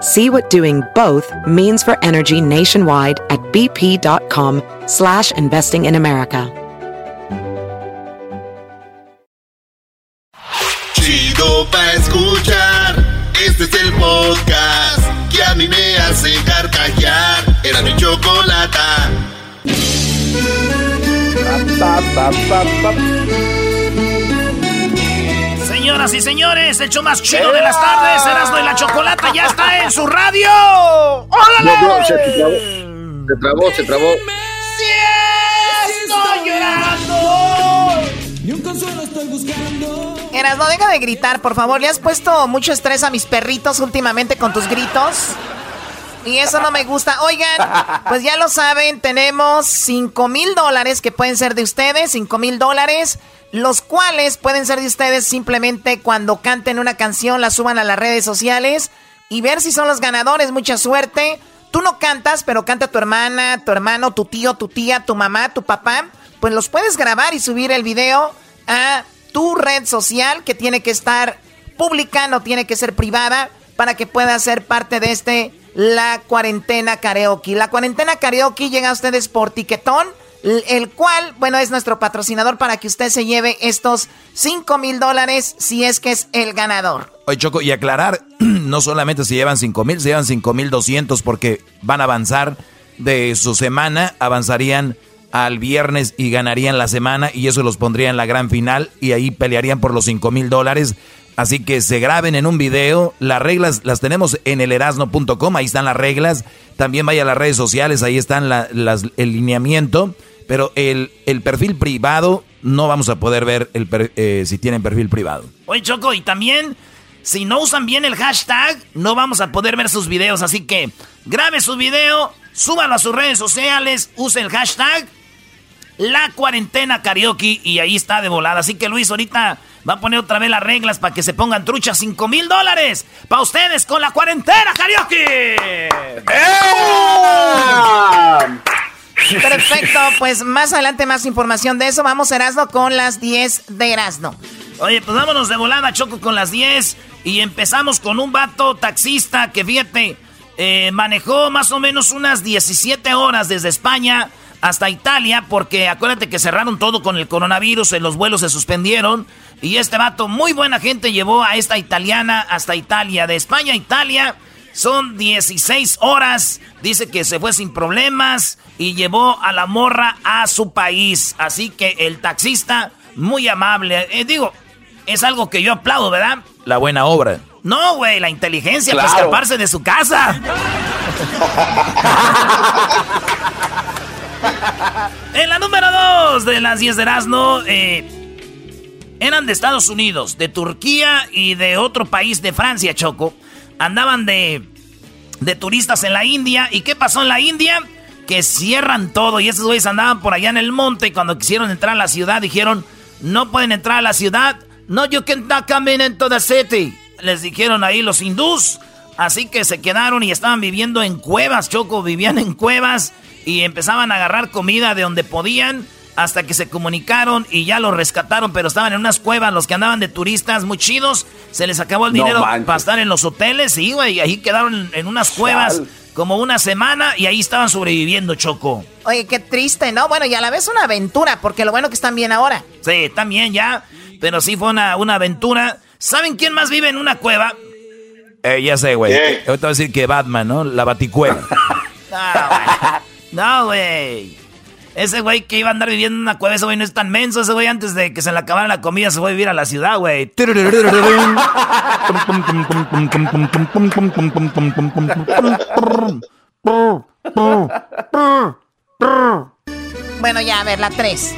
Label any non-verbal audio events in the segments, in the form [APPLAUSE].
See what doing both means for energy nationwide at bp.com slash investing in America. Chido pa escuchar, este es el podcast que a mí me hace carcajear. Era mi chocolata. Señoras y señores, el show más chido de las tardes, Erasmo y la Chocolata ya está en su radio. No, no, se ¡Órale! trabó, se trabó, se trabó. ¡Sí estoy llorando! Eras, no deja de gritar, por favor. Le has puesto mucho estrés a mis perritos últimamente con tus gritos. Y eso no me gusta. Oigan, pues ya lo saben, tenemos 5 mil dólares que pueden ser de ustedes, 5 mil dólares, los cuales pueden ser de ustedes simplemente cuando canten una canción, la suban a las redes sociales y ver si son los ganadores. Mucha suerte. Tú no cantas, pero canta tu hermana, tu hermano, tu tío, tu tía, tu mamá, tu papá. Pues los puedes grabar y subir el video a tu red social que tiene que estar pública, no tiene que ser privada, para que pueda ser parte de este La Cuarentena Karaoke. La Cuarentena Karaoke llega a ustedes por Tiquetón, el cual, bueno, es nuestro patrocinador para que usted se lleve estos 5 mil dólares si es que es el ganador. Oye, Choco, y aclarar, [CLEARS THROAT] no solamente se llevan 5 mil, se llevan 5 mil 200 porque van a avanzar de su semana, avanzarían al viernes y ganarían la semana y eso los pondría en la gran final y ahí pelearían por los 5 mil dólares. Así que se graben en un video. Las reglas las tenemos en el erasno.com, ahí están las reglas. También vaya a las redes sociales, ahí están la- las- el lineamiento. Pero el, el perfil privado, no vamos a poder ver el eh, si tienen perfil privado. Oye, Choco, y también, si no usan bien el hashtag, no vamos a poder ver sus videos. Así que grabe su video, súbalo a sus redes sociales, use el hashtag La Cuarentena Karaoke y ahí está de volada. Así que Luis ahorita va a poner otra vez las reglas para que se pongan truchas. 5 mil dólares para ustedes con La Cuarentena Karaoke. Perfecto, pues más adelante más información de eso. Vamos, Erasno, con las 10 de Erasno. Oye, pues vámonos de volada, Choco, con las 10. Y empezamos con un vato taxista que, fíjate, eh, manejó más o menos unas 17 horas desde España hasta Italia, porque acuérdate que cerraron todo con el coronavirus, en los vuelos se suspendieron. Y este vato, muy buena gente, llevó a esta italiana hasta Italia. De España a Italia son 16 horas. Dice que se fue sin problemas y llevó a la morra a su país. Así que el taxista, muy amable. Eh, digo, es algo que yo aplaudo, ¿verdad? La buena obra. No, güey, la inteligencia para escaparse de su casa. [LAUGHS] en la número 2 de las 10 de Erasmo, eh, eran de Estados Unidos, de Turquía y de otro país de Francia, Choco. Andaban de, de turistas en la India. ¿Y qué pasó en la India? Que cierran todo y esos güeyes andaban por allá en el monte y cuando quisieron entrar a la ciudad dijeron, no pueden entrar a la ciudad. No, you cannot come in into the city. Les dijeron ahí los hindús. Así que se quedaron y estaban viviendo en cuevas, Choco, vivían en cuevas y empezaban a agarrar comida de donde podían hasta que se comunicaron y ya los rescataron, pero estaban en unas cuevas, los que andaban de turistas muy chidos, se les acabó el dinero para estar en los hoteles, y güey, y ahí quedaron en, unas cuevas como una semana y ahí estaban sobreviviendo, Choco. Oye, qué triste, ¿no? Bueno, y a la vez una aventura, porque lo bueno que están bien ahora. Sí, también ya, pero sí fue una, una aventura. ¿Saben quién más vive en una cueva? Eh, ya sé, güey. Ahorita voy a decir que Batman, ¿no? La baticueva. [LAUGHS] No, güey. No, güey. Ese güey que iba a andar viviendo en una cueva, ese güey no es tan menso. Ese güey antes de que se le acabara la comida se fue a vivir a la ciudad, güey. Bueno, ya, a ver, la 3.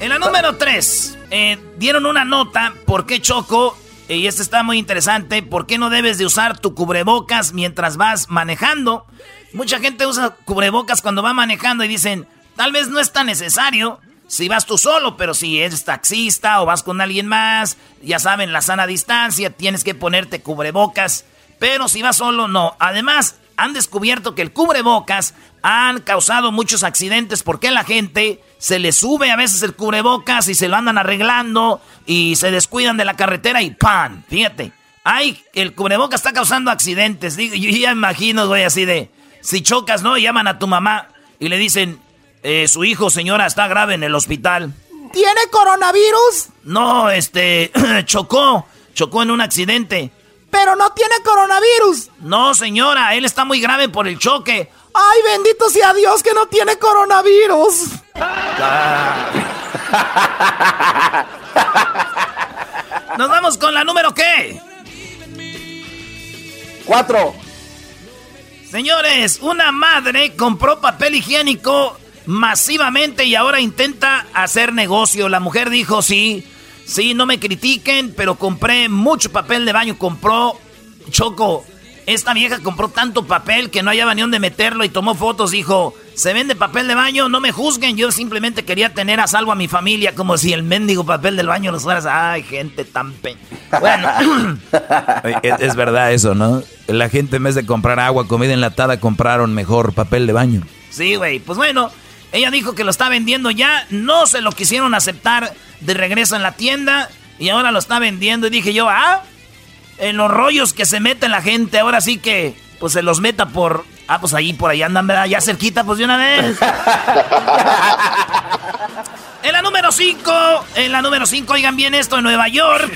En la número 3, eh, dieron una nota por qué Choco, y este está muy interesante, por qué no debes de usar tu cubrebocas mientras vas manejando. Mucha gente usa cubrebocas cuando va manejando y dicen, tal vez no es tan necesario si vas tú solo, pero si eres taxista o vas con alguien más, ya saben, la sana distancia, tienes que ponerte cubrebocas. Pero si vas solo, no. Además, han descubierto que el cubrebocas han causado muchos accidentes porque la gente se le sube a veces el cubrebocas y se lo andan arreglando y se descuidan de la carretera y ¡pam! Fíjate, ay, el cubrebocas está causando accidentes. Digo, yo ya imagino, güey, así de, si chocas, ¿no? Llaman a tu mamá y le dicen, eh, su hijo, señora, está grave en el hospital. ¿Tiene coronavirus? No, este, [CLEARS THROAT] chocó, chocó en un accidente. Pero no tiene coronavirus. No, señora, él está muy grave por el choque. Ay, bendito sea Dios que no tiene coronavirus. [LAUGHS] Nos vamos con la número qué? Cuatro. Señores, una madre compró papel higiénico masivamente y ahora intenta hacer negocio. La mujer dijo, sí, Sí, no me critiquen, pero compré mucho papel de baño. Compró Choco. Esta vieja compró tanto papel que no hallaba ni dónde meterlo y tomó fotos. Dijo, se vende papel de baño, no me juzguen. Yo simplemente quería tener a salvo a mi familia como si el mendigo papel del baño los fueras. Ay, gente tan pe... Bueno. [LAUGHS] es, es verdad eso, ¿no? La gente en vez de comprar agua, comida enlatada, compraron mejor papel de baño. Sí, güey. Pues bueno, ella dijo que lo está vendiendo ya. No se lo quisieron aceptar de regreso en la tienda y ahora lo está vendiendo. Y dije yo, ah, en los rollos que se mete la gente, ahora sí que pues se los meta por. Ah, pues ahí por ahí andan, ¿verdad? Ya cerquita, pues de una vez. [LAUGHS] en la número 5, en la número 5, oigan bien esto, en Nueva York.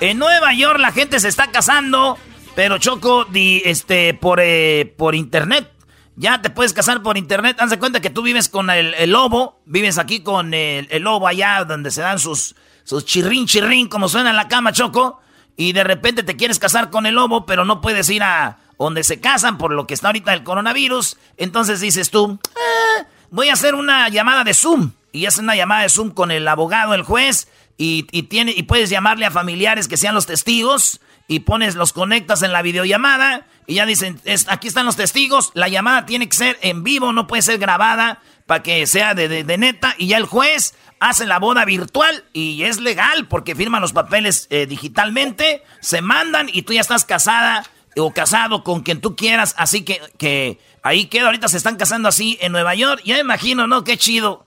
En Nueva York la gente se está casando, pero Choco, di, este, por, eh, por internet. Ya te puedes casar por internet. Haz de cuenta que tú vives con el, lobo. Vives aquí con el, lobo allá donde se dan sus, sus chirrín, chirrín, como suena en la cama, Choco. Y de repente te quieres casar con el lobo, pero no puedes ir a donde se casan por lo que está ahorita el coronavirus. Entonces dices tú, eh, voy a hacer una llamada de Zoom. Y haces una llamada de Zoom con el abogado, el juez. Y, y, tiene, y puedes llamarle a familiares que sean los testigos. Y pones, los conectas en la videollamada y ya dicen, aquí están los testigos, la llamada tiene que ser en vivo, no puede ser grabada para que sea de, neta. Y ya el juez hace la boda virtual y es legal porque firman los papeles eh, digitalmente, se mandan y tú ya estás casada o casado con quien tú quieras. Así que, que ahí queda, ahorita se están casando así en Nueva York. Ya me imagino, ¿no? Qué chido.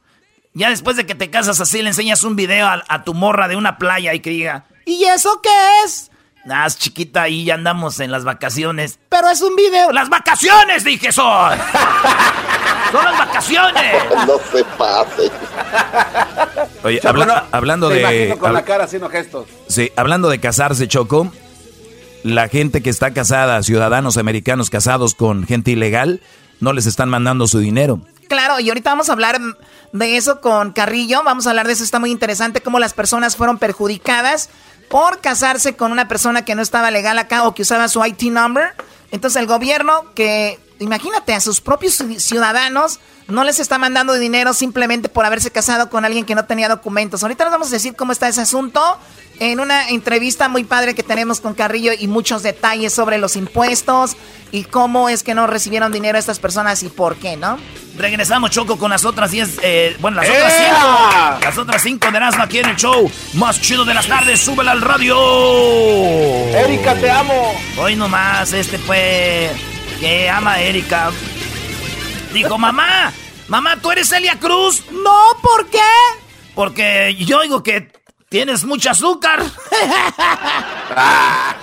Ya después de que te casas así, le enseñas un video a, a tu morra de una playa y que diga, ¿y eso qué es? Ah, chiquita, ahí ya andamos en las vacaciones. Pero es un video. ¡Las vacaciones, dije son! [LAUGHS] ¡Son las vacaciones! [LAUGHS] No se pase. Oye, hablando de. con la cara haciendo gestos. Sí, hablando de casarse, Choco. La gente que está casada, ciudadanos americanos casados con gente ilegal, no les están mandando su dinero. Claro, y ahorita vamos a hablar de eso con Carrillo. Vamos a hablar de eso, está muy interesante, cómo las personas fueron perjudicadas por casarse con una persona que no estaba legal acá o que usaba su IT number. Entonces el gobierno que, imagínate, a sus propios ciudadanos no les está mandando dinero simplemente por haberse casado con alguien que no tenía documentos. Ahorita les vamos a decir cómo está ese asunto en una entrevista muy padre que tenemos con Carrillo y muchos detalles sobre los impuestos y cómo es que no recibieron dinero estas personas y por qué, ¿no? Regresamos, Choco, con las otras 10, eh, bueno, las otras 5. Las otras 5 de Erasmo aquí en el show más chido de las tardes. Súbela al radio. Erika, te amo. Hoy nomás, este fue que ama a Erika. Dijo, mamá, mamá, ¿tú eres Celia Cruz? No, ¿por qué? Porque yo digo que tienes mucho azúcar. [LAUGHS]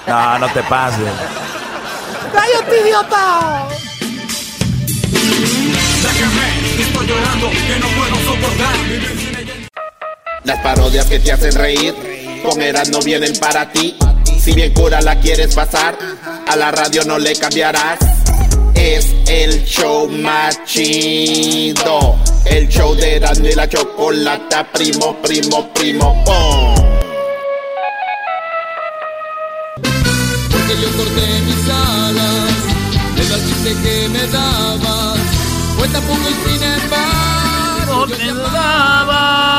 no, no te pases. ¡Cállate, idiota! estoy llorando, que no puedo soportar. Las parodias que te hacen reír, con no vienen para ti. Si bien cura la quieres pasar, a la radio no le cambiarás. Es el show más chido El show de Erasmo y la chocolata, primo, primo, primo, pom. Porque yo corté mis alas, el alcance que me dabas, fue tan poco y sin embargo yo te amaba.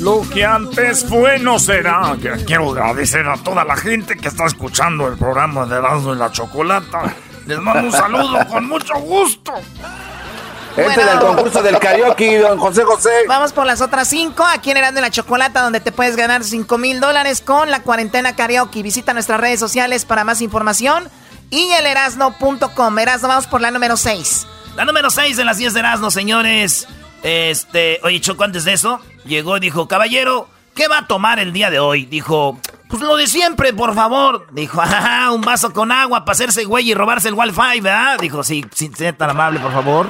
Lo que antes fue no será. Quiero agradecer a toda la gente que está escuchando el programa de Erasmo y la Chocolata. Les mando un saludo con mucho gusto. Este Bueno. del concurso del karaoke, don José José. Vamos por las otras cinco. Aquí en Erasmo y la Chocolata, donde te puedes ganar cinco mil dólares con la cuarentena karaoke. Visita nuestras redes sociales para más información. Y el erasno.com. Erasno, vamos por la número 6. La número 6 de las 10 de Erasmo, señores. Este, oye, Choco, antes de eso, llegó y dijo, caballero, ¿qué va a tomar el día de hoy? Dijo, pues lo de siempre, por favor. Dijo, [LAUGHS] ajá, un vaso con agua para hacerse güey y robarse el Wi-Fi, ¿verdad? Dijo, sí, sí, sea tan amable, por favor.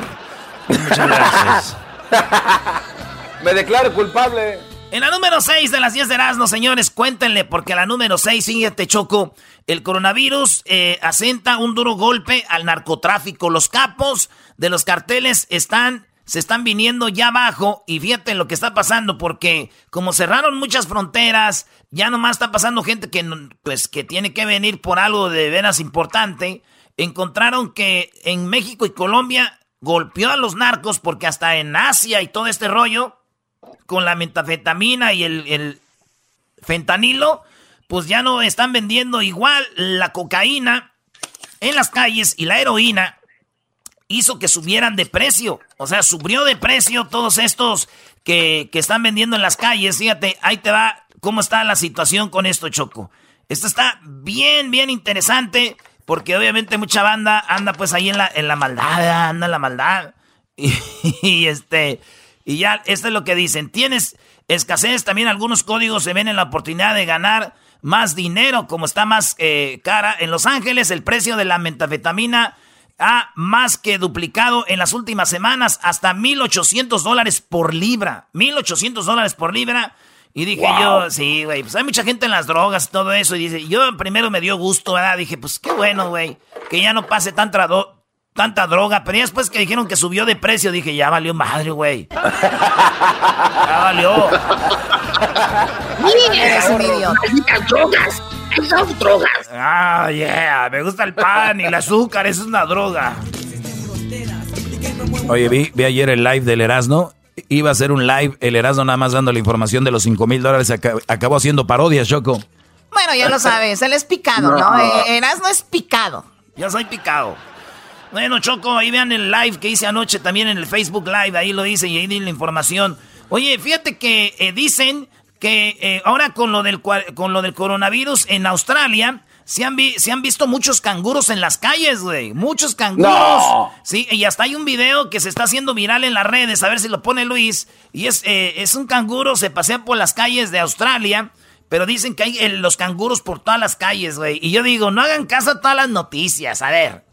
Muchas gracias. [LAUGHS] Me declaro culpable. En la número 6 de las 10 de Erasmo, señores, cuéntenle, porque la número 6, fíjate, Choco, el coronavirus eh, asenta un duro golpe al narcotráfico. Los capos de los carteles están, se están viniendo ya abajo y fíjate lo que está pasando, porque como cerraron muchas fronteras, ya nomás está pasando gente que, pues, que tiene que venir por algo de veras importante. Encontraron que en México y Colombia golpeó a los narcos porque hasta en Asia y todo este rollo con la metafetamina y el fentanilo, pues ya no están vendiendo igual la cocaína en las calles y la heroína hizo que subieran de precio. O sea, subió de precio todos estos que, que están vendiendo en las calles. Fíjate, ahí te va cómo está la situación con esto, Choco. Esto está bien, bien interesante. Porque obviamente mucha banda anda pues ahí en la, en la maldad, anda en la maldad. [LAUGHS] Y, este, y ya, esto es lo que dicen. Tienes escasez, también algunos códigos se ven en la oportunidad de ganar más dinero, como está más eh, cara. En Los Ángeles el precio de la metafetamina ha más que duplicado en las últimas semanas, hasta 1.800 dólares por libra. 1.800 dólares por libra. Y dije yo, sí, güey, pues hay mucha gente en las drogas y todo eso. Y dice, yo primero me dio gusto, ¿verdad? Dije, pues qué bueno, güey, que ya no pase tanta, do- tanta droga. Pero ya después que dijeron que subió de precio, dije, ya valió madre, güey. Ya valió. Eres un idiota. Ah, yeah, me gusta el pan y el azúcar, eso es una droga. Oye, vi, vi ayer el live del Erasmo. Iba a hacer un live, el Erasmo nada más dando la información de los 5 mil dólares. aca- Acabó haciendo parodias, Choco. Bueno, ya lo sabes. Él es picado, ¿no? Eh, Erasno es picado. Ya soy picado. Bueno, Choco, ahí vean el live que hice anoche también en el Facebook Live, ahí lo dice y ahí di la información. Oye, fíjate que eh, dicen que eh, ahora con lo, del, con lo del coronavirus en Australia se han, vi- se han visto muchos canguros en las calles, güey. Muchos canguros. No. Sí, y hasta hay un video que se está haciendo viral en las redes, a ver si lo pone Luis. Y es, eh, es un canguro, se pasea por las calles de Australia. Pero dicen que hay eh, los canguros por todas las calles, güey. Y yo digo, no hagan caso a todas las noticias. A ver,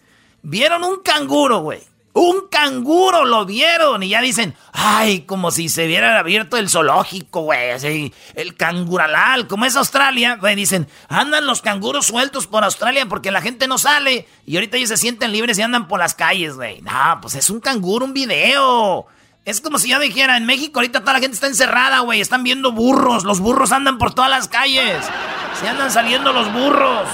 vieron un canguro, güey. Un canguro lo vieron y ya dicen, ay, como si se hubiera abierto el zoológico, güey. Así, el canguralal, como es Australia, güey. Dicen, andan los canguros sueltos por Australia porque la gente no sale. Y ahorita ellos se sienten libres y andan por las calles, güey. No, pues es un canguro, un video. Es como si yo dijera, en México ahorita toda la gente está encerrada, güey. Están viendo burros. Los burros andan por todas las calles. Se andan saliendo los burros.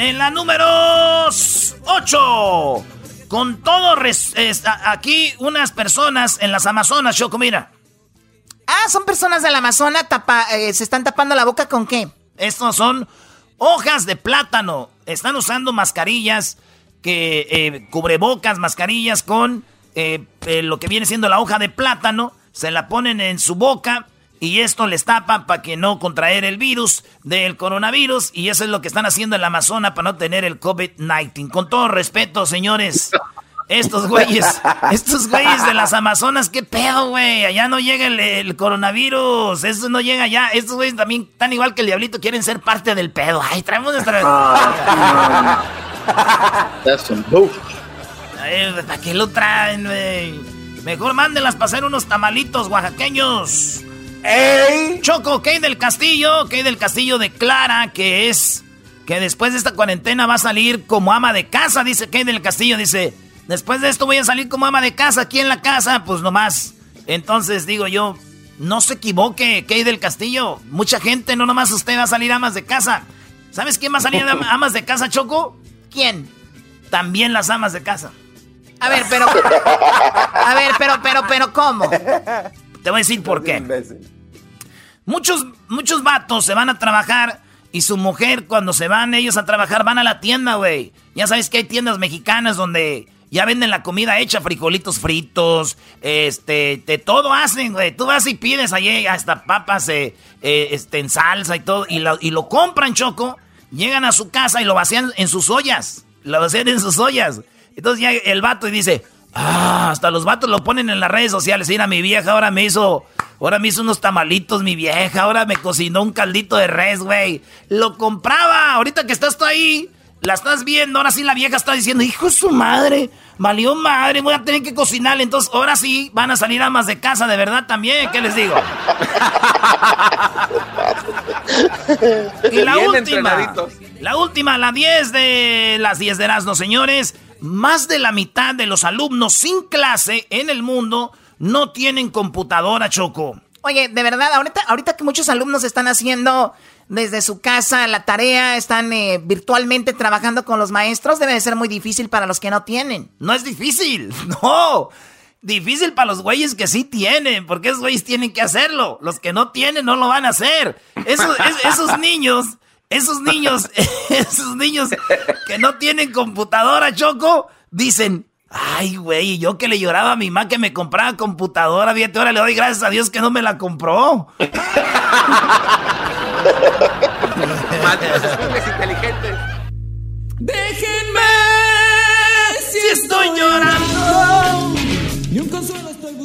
En la número 8. Con todo, res- aquí unas personas en las Amazonas, Choco, mira. Ah, son personas del Amazonas, tapa, eh, se están tapando la boca con qué? Estos son hojas de plátano. Están usando mascarillas, que eh, cubrebocas, mascarillas con eh, lo que viene siendo la hoja de plátano. Se la ponen en su boca y esto les tapa para que no contraer el virus del coronavirus. Y eso es lo que están haciendo en la Amazona para no tener el COVID-19. Con todo respeto, señores. Estos güeyes, [LAUGHS] estos güeyes de las Amazonas, qué pedo, güey. Allá no llega el, el coronavirus. Eso no llega allá. Estos güeyes también, tan igual que el diablito, quieren ser parte del pedo. Ay, traemos nuestra. Ay, ¿Para qué lo traen, güey? Mejor mándenlas para hacer unos tamalitos oaxaqueños. ¡Ey! Choco, Kay del Castillo, Kay del Castillo declara que es que después de esta cuarentena va a salir como ama de casa, dice Kay del Castillo, dice, Después de esto voy a salir como ama de casa aquí en la casa, pues nomás. Entonces digo yo, no se equivoque, Key del Castillo. Mucha gente, no nomás usted va a salir amas de casa. ¿Sabes quién va a salir [LAUGHS] amas de casa, Choco? ¿Quién? También las amas de casa. A ver, pero. A ver, pero, pero, pero, ¿cómo? Te voy a decir por qué. Muchos, muchos vatos se van a trabajar y su mujer, cuando se van ellos a trabajar, van a la tienda, güey. Ya sabes que hay tiendas mexicanas donde ya venden la comida hecha, frijolitos fritos, este, de todo hacen, güey. Tú vas y pides allí hasta papas eh, eh, este, en salsa y todo, y lo, y lo compran, Choco. Llegan a su casa y lo vacían en sus ollas. Lo vacían en sus ollas. Entonces ya el vato y dice, ah, hasta los vatos lo ponen en las redes sociales. Mira, mi vieja ahora me hizo, ahora me hizo unos tamalitos, mi vieja, ahora me cocinó un caldito de res, güey. Lo compraba, ahorita que estás tú ahí la estás viendo, ahora sí la vieja está diciendo, hijo de su madre, valió madre, voy a tener que cocinarle. Entonces, ahora sí van a salir amas de casa, de verdad también, ¿qué les digo? [LAUGHS] y la última, la última, la 10 de las 10 de Erasmo, señores. Más de la mitad de los alumnos sin clase en el mundo no tienen computadora, Choco. Oye, de verdad, ahorita, ahorita que muchos alumnos están haciendo desde su casa la tarea, están eh, virtualmente trabajando con los maestros, debe de ser muy difícil para los que no tienen. No es difícil, [LAUGHS] no. Difícil para los güeyes que sí tienen, porque esos güeyes tienen que hacerlo. Los que no tienen no lo van a hacer. Esos, esos niños, esos niños, [LAUGHS] esos niños que no tienen computadora, Choco, dicen, Ay, güey, yo que le lloraba a mi mamá que me compraba computadora, fíjate, ahora le doy gracias a Dios que no me la compró. inteligentes. Déjenme si estoy llorando.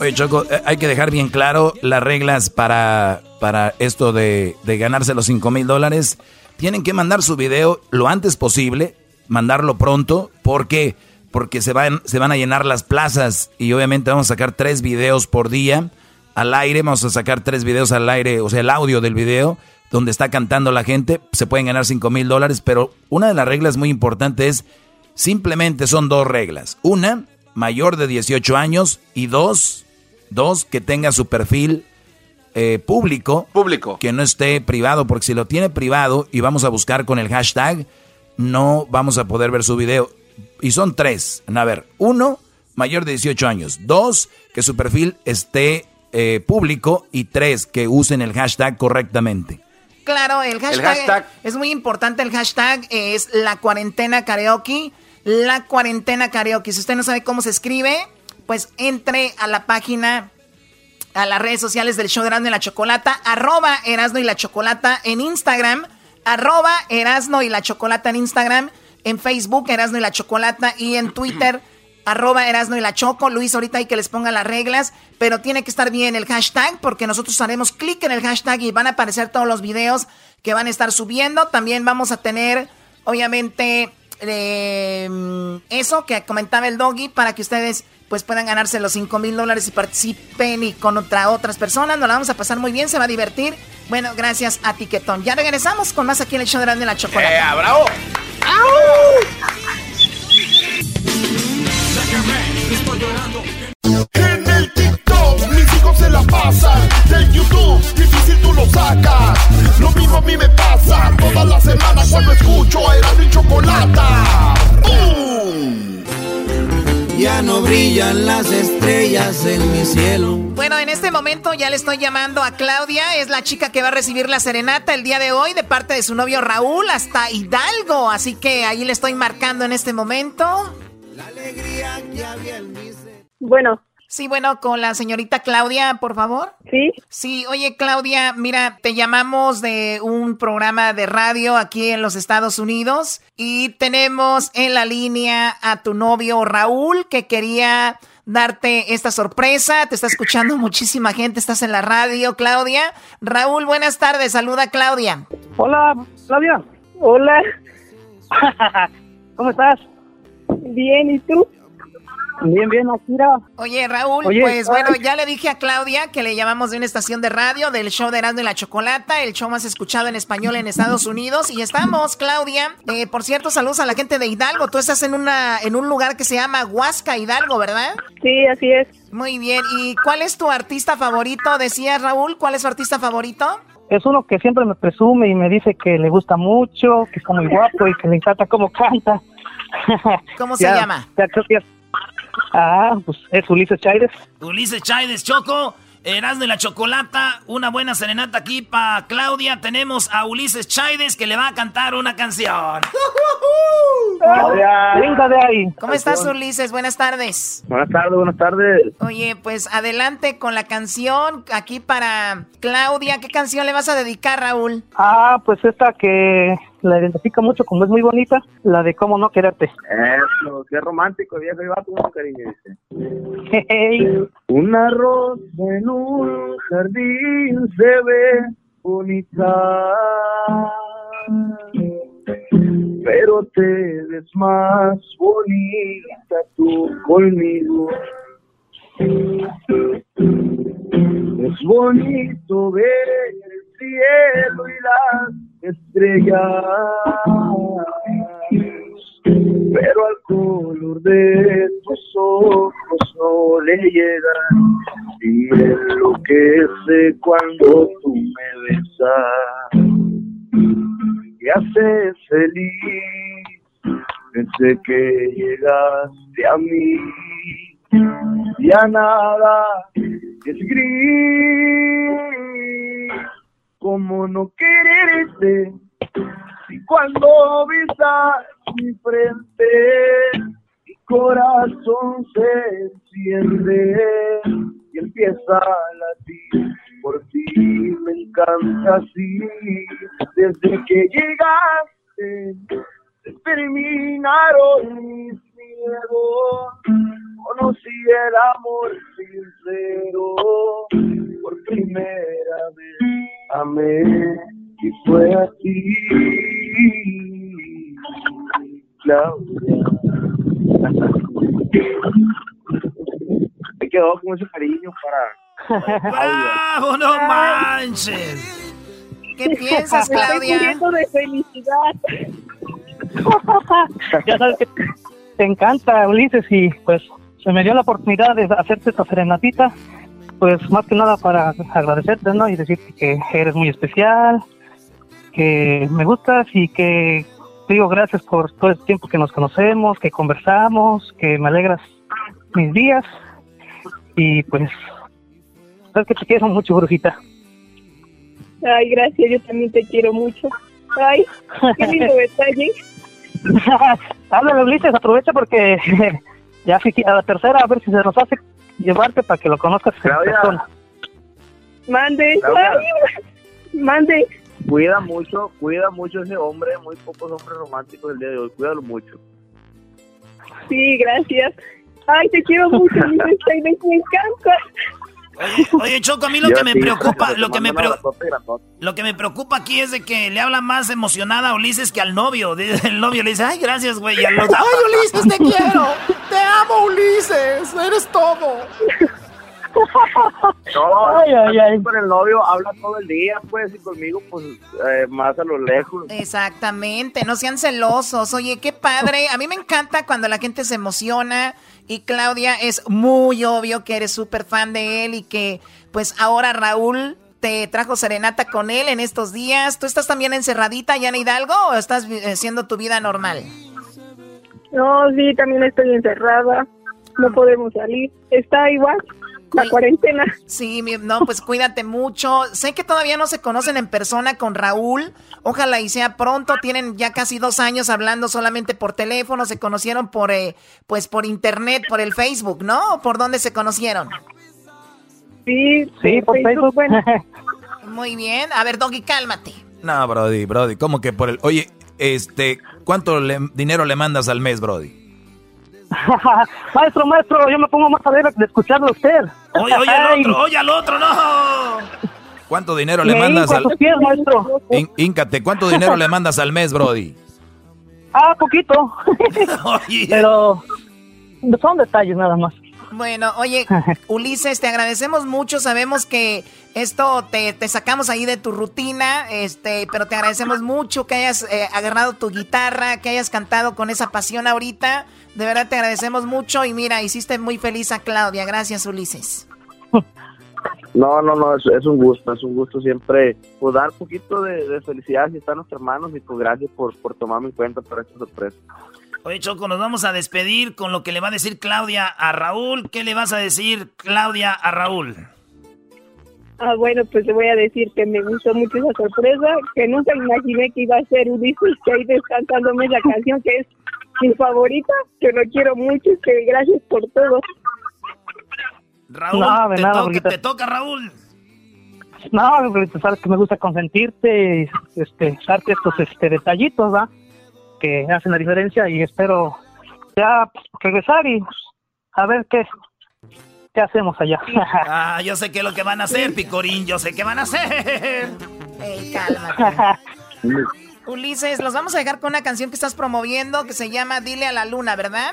Oye, Choco, eh, hay que dejar bien claro las reglas para, para esto de, de ganarse los 5 mil dólares. Tienen que mandar su video lo antes posible, mandarlo pronto, porque porque se van, se van a llenar las plazas y obviamente vamos a sacar tres videos por día al aire, vamos a sacar tres videos al aire, o sea, el audio del video donde está cantando la gente, se pueden ganar 5 mil dólares, pero una de las reglas muy importantes es, simplemente son dos reglas. Una, mayor de 18 años y dos, dos, que tenga su perfil eh, público. Público. Que no esté privado, porque si lo tiene privado y vamos a buscar con el hashtag, no vamos a poder ver su video. Y son tres. A ver, uno, mayor de 18 años. Dos, que su perfil esté eh, público. Y tres, que usen el hashtag correctamente. Claro, el hashtag, es muy importante. El hashtag es la cuarentena karaoke. La cuarentena karaoke. Si usted no sabe cómo se escribe, pues entre a la página, a las redes sociales del show de Erasmo y la Chocolata, arroba Erasmo y la Chocolata en Instagram, arroba Erasmo y la Chocolata en Instagram en Facebook, Erasno y la Chocolata, y en Twitter, [CLEARS THROAT] arroba Erasno y la Choco. Luis, ahorita hay que les ponga las reglas, pero tiene que estar bien el hashtag, porque nosotros haremos clic en el hashtag y van a aparecer todos los videos que van a estar subiendo. También vamos a tener, obviamente, eh, eso que comentaba el doggy, para que ustedes pues puedan ganarse los 5 mil dólares y participen y con otra, otras personas. Nos la vamos a pasar muy bien, se va a divertir. Bueno, gracias a Tiquetón. Ya regresamos con más aquí en el show de la chocolate. ¡Eh, bravo! En el TikTok mis hijos se la pasan. Del YouTube difícil tú lo sacas. Lo mismo a mí me pasa toda la semana cuando escucho a era mi chocolata. Ya no brillan las estrellas en mi cielo. Bueno, en este momento ya le estoy llamando a Claudia, es la chica que va a recibir la serenata el día de hoy de parte de su novio Raúl hasta Hidalgo, así que ahí le estoy marcando en este momento. La alegría que había en mi Bueno. Sí, bueno, con la señorita Claudia, por favor. Sí. Sí, oye Claudia, mira, te llamamos de un programa de radio aquí en los Estados Unidos y tenemos en la línea a tu novio Raúl que quería darte esta sorpresa. Te está escuchando [LAUGHS] muchísima gente, estás en la radio, Claudia. Raúl, buenas tardes, saluda Claudia. Hola, Claudia. Hola. [LAUGHS] ¿Cómo estás? Bien, ¿y tú? Bien, bien, Akira. Oye, Raúl, Oye, pues bueno, ya le dije a Claudia que le llamamos de una estación de radio del show de Erasmo y la Chocolata, el show más escuchado en español en Estados Unidos. Y estamos, Claudia. Eh, por cierto, saludos a la gente de Hidalgo. Tú estás en una en un lugar que se llama Huasca, Hidalgo, ¿verdad? Sí, así es. Muy bien. ¿Y cuál es tu artista favorito? Decía Raúl, ¿cuál es su artista favorito? Es uno que siempre me presume y me dice que le gusta mucho, que está muy guapo y que le encanta cómo canta. [LAUGHS] ¿Cómo se Ya, llama? ya ya- Ah, pues es Ulises Chávez. Ulises Chávez, Choco, Erasmo y la Chocolata, una buena serenata aquí para Claudia. Tenemos a Ulises Chávez que le va a cantar una canción. Venga de ahí. ¿Cómo estás, Ulises? Buenas tardes. Buenas tardes, buenas tardes. Oye, pues adelante con la canción aquí para Claudia. ¿Qué canción le vas a dedicar, Raúl? Ah, pues esta que la identifica mucho como es muy bonita, la de cómo no quererte. Eso, qué romántico, viejo y vato, un cariño, dice. Hey. Una rosa en un jardín se ve bonita, pero te ves más bonita tú conmigo. Es bonito ver el cielo y las estrellas, pero al color de tus ojos no le llegan y enloquece cuando tú me besas. Y haces feliz desde que llegaste a mí. Ya nada es gris como no quererte si cuando besas mi frente mi corazón se enciende y empieza a latir. Por ti me encanta así desde que llegaste terminaron mis miedos. Conocí el amor sincero por primera vez amé y fue a ti Claudia. [LAUGHS] Me quedó con ese cariño para ¡Bravo, no manches! ¿Qué piensas, Me estoy Claudia? muriendo de felicidad. [LAUGHS] ya sabes que te encanta, Ulises, y pues se me dio la oportunidad de hacerte esta serenatita, pues más que nada para agradecerte, ¿no? Y decirte que eres muy especial, que me gustas y que te digo gracias por todo el tiempo que nos conocemos, que conversamos, que me alegras mis días y pues sabes que te quiero mucho, brujita. Ay, gracias, yo también te quiero mucho. Ay, qué lindo [LAUGHS] detalle. Háblale, Ulises, aprovecha porque [LAUGHS] ya a la tercera a ver si se nos hace llevarte para que lo conozcas en Claudia. persona. Mande. Claudia. Ay, mande. cuida mucho cuida mucho ese hombre muy pocos hombres románticos del día de hoy cuídalo mucho Sí, gracias. Ay, te quiero mucho, [LAUGHS] me encanta. Oye, oye, Choco, a mí lo [LAUGHS] Yo que me sí, [LAUGHS] preocupa, lo que me, mando un pre- abrazote grandote. lo que me preocupa aquí es de que le habla más emocionada a Ulises que al novio. [LAUGHS] El novio le dice, ay, gracias, güey. Y al otro, ay, Ulises, te quiero. Te amo, Ulises. Eres todo. No, Ay, ay, ay. con el novio habla todo el día, pues, y conmigo, pues, eh, más a lo lejos. Exactamente, no sean celosos. Oye, qué padre. A mí me encanta cuando la gente se emociona. Y Claudia, es muy obvio que eres súper fan de él y que pues ahora Raúl te trajo serenata con él en estos días. ¿Tú estás también encerradita allá en Hidalgo o estás vi- haciendo tu vida normal? No, sí, también estoy encerrada. No podemos salir. Está igual la cuarentena. Sí, mi- no, pues cuídate mucho. Sé que todavía no se conocen en persona con Raúl. Ojalá y sea pronto. Tienen ya casi dos años hablando solamente por teléfono. Se conocieron por, eh, pues por internet, por el Facebook, ¿no? ¿O ¿Por dónde se conocieron? Sí, Sí, por Facebook. bueno. [LAUGHS] Muy bien. A ver, Doggy, cálmate. No, Brody, Brody, ¿cómo que por el... Oye, este, ¿cuánto le- dinero le mandas al mes, Brody? [LAUGHS] maestro, maestro, yo me pongo más alegre de escucharlo a usted. Oye, oye al otro, oye al otro, no. ¿Cuánto dinero le me mandas al... pies, maestro. Íncate, ¿cuánto dinero le mandas al mes, Brody? Ah, poquito. [LAUGHS] Oye, Pero son detalles nada más. Bueno, oye, [LAUGHS] Ulises, te agradecemos mucho. Sabemos que esto te, te, sacamos ahí de tu rutina, este, pero te agradecemos mucho que hayas eh, agarrado tu guitarra, que hayas cantado con esa pasión ahorita. De verdad te agradecemos mucho y mira, hiciste muy feliz a Claudia. Gracias, Ulises. No, no, no, es, un gusto, es un gusto siempre pues, dar un poquito de, felicidad si están nuestros hermanos y pues gracias por, por tomarme en cuenta para esta sorpresa. Oye, Choco, nos vamos a despedir con lo que le va a decir Claudia a Raúl. ¿Qué le vas a decir, Claudia, a Raúl? Ah, bueno, pues le voy a decir que me gustó mucho esa sorpresa, que nunca imaginé que iba a ser Ulises que ahí descansándome la canción que es mi favorita, que lo quiero mucho y que gracias por todo. Raúl, te, toca, te, toca, Raúl. No, tú sabes que me gusta consentirte y este, darte estos este, detallitos, ¿va? Que hacen la diferencia y espero ya regresar y a ver qué, qué hacemos allá. [LAUGHS] Ah, yo sé qué es lo que van a hacer, Picorín, yo sé qué van a hacer. Ey, cálmate. [LAUGHS] Ulises, los vamos a dejar con una canción que estás promoviendo que se llama Dile a la Luna, ¿verdad?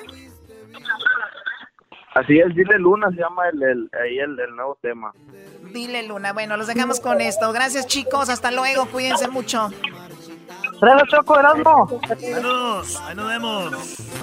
Así es, Dile Luna se llama el, el, ahí el, el nuevo tema. Dile Luna, bueno, los dejamos con esto. Gracias chicos, hasta luego, cuídense mucho. Saludos, Choco, Erasmo. Saludos, ahí nos vemos.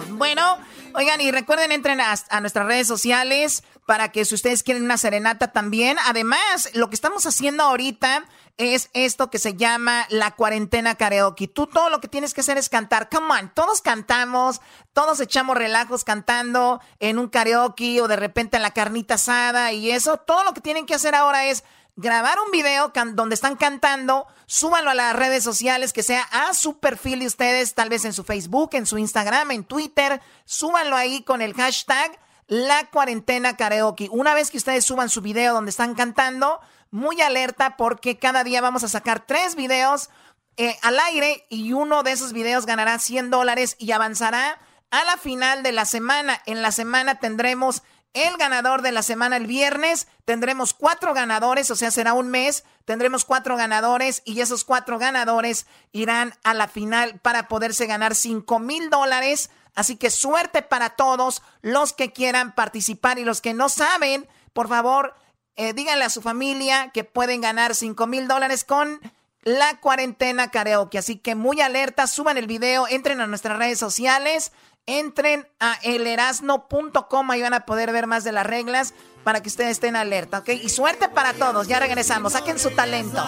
Bueno, oigan, y recuerden, entren a, a, nuestras redes sociales para que si ustedes quieren una serenata también. Además, lo que estamos haciendo ahorita es esto que se llama la cuarentena karaoke. Tú todo lo que tienes que hacer es cantar. Come on, todos cantamos, todos echamos relajos cantando en un karaoke o de repente en la carnita asada y eso. Todo lo que tienen que hacer ahora es grabar un video donde están cantando, súbanlo a las redes sociales, que sea a su perfil de ustedes, tal vez en su Facebook, en su Instagram, en Twitter, súbanlo ahí con el hashtag la cuarentena karaoke. Una vez que ustedes suban su video donde están cantando, muy alerta porque cada día vamos a sacar tres videos eh, al aire y uno de esos videos ganará 100 dólares y avanzará a la final de la semana. En la semana tendremos el ganador de la semana el viernes. Tendremos cuatro ganadores, o sea, será un mes. Tendremos cuatro ganadores y esos cuatro ganadores irán a la final para poderse ganar 5 mil dólares. Así que suerte para todos los que quieran participar y los que no saben, por favor, eh, díganle a su familia que pueden ganar 5 mil dólares con la cuarentena karaoke. Así que muy alerta, suban el video, entren a nuestras redes sociales entren a elerasno.com, y van a poder ver más de las reglas para que ustedes estén alerta, ¿ok? Y suerte para todos, ya regresamos, saquen su talento.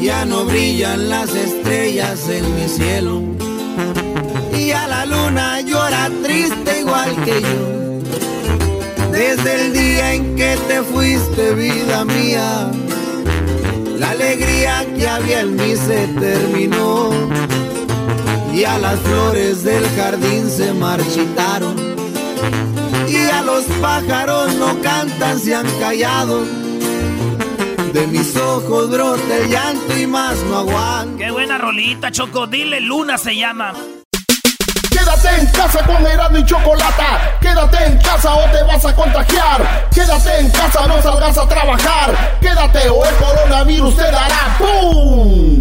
Ya no brillan las estrellas en mi cielo, y a la luna llora triste igual que yo. Desde el día en que te fuiste, vida mía, la alegría que había en mí se terminó y a las flores del jardín se marchitaron y a los pájaros no cantan, se han callado. De mis ojos brota el llanto y más no aguanto. Qué buena rolita, Choco. Dile Luna se llama. Quédate en casa con Erasmo y Chocolata. Quédate en casa o te vas a contagiar. Quédate en casa, no salgas a trabajar. Quédate o el coronavirus te dará ¡Pum!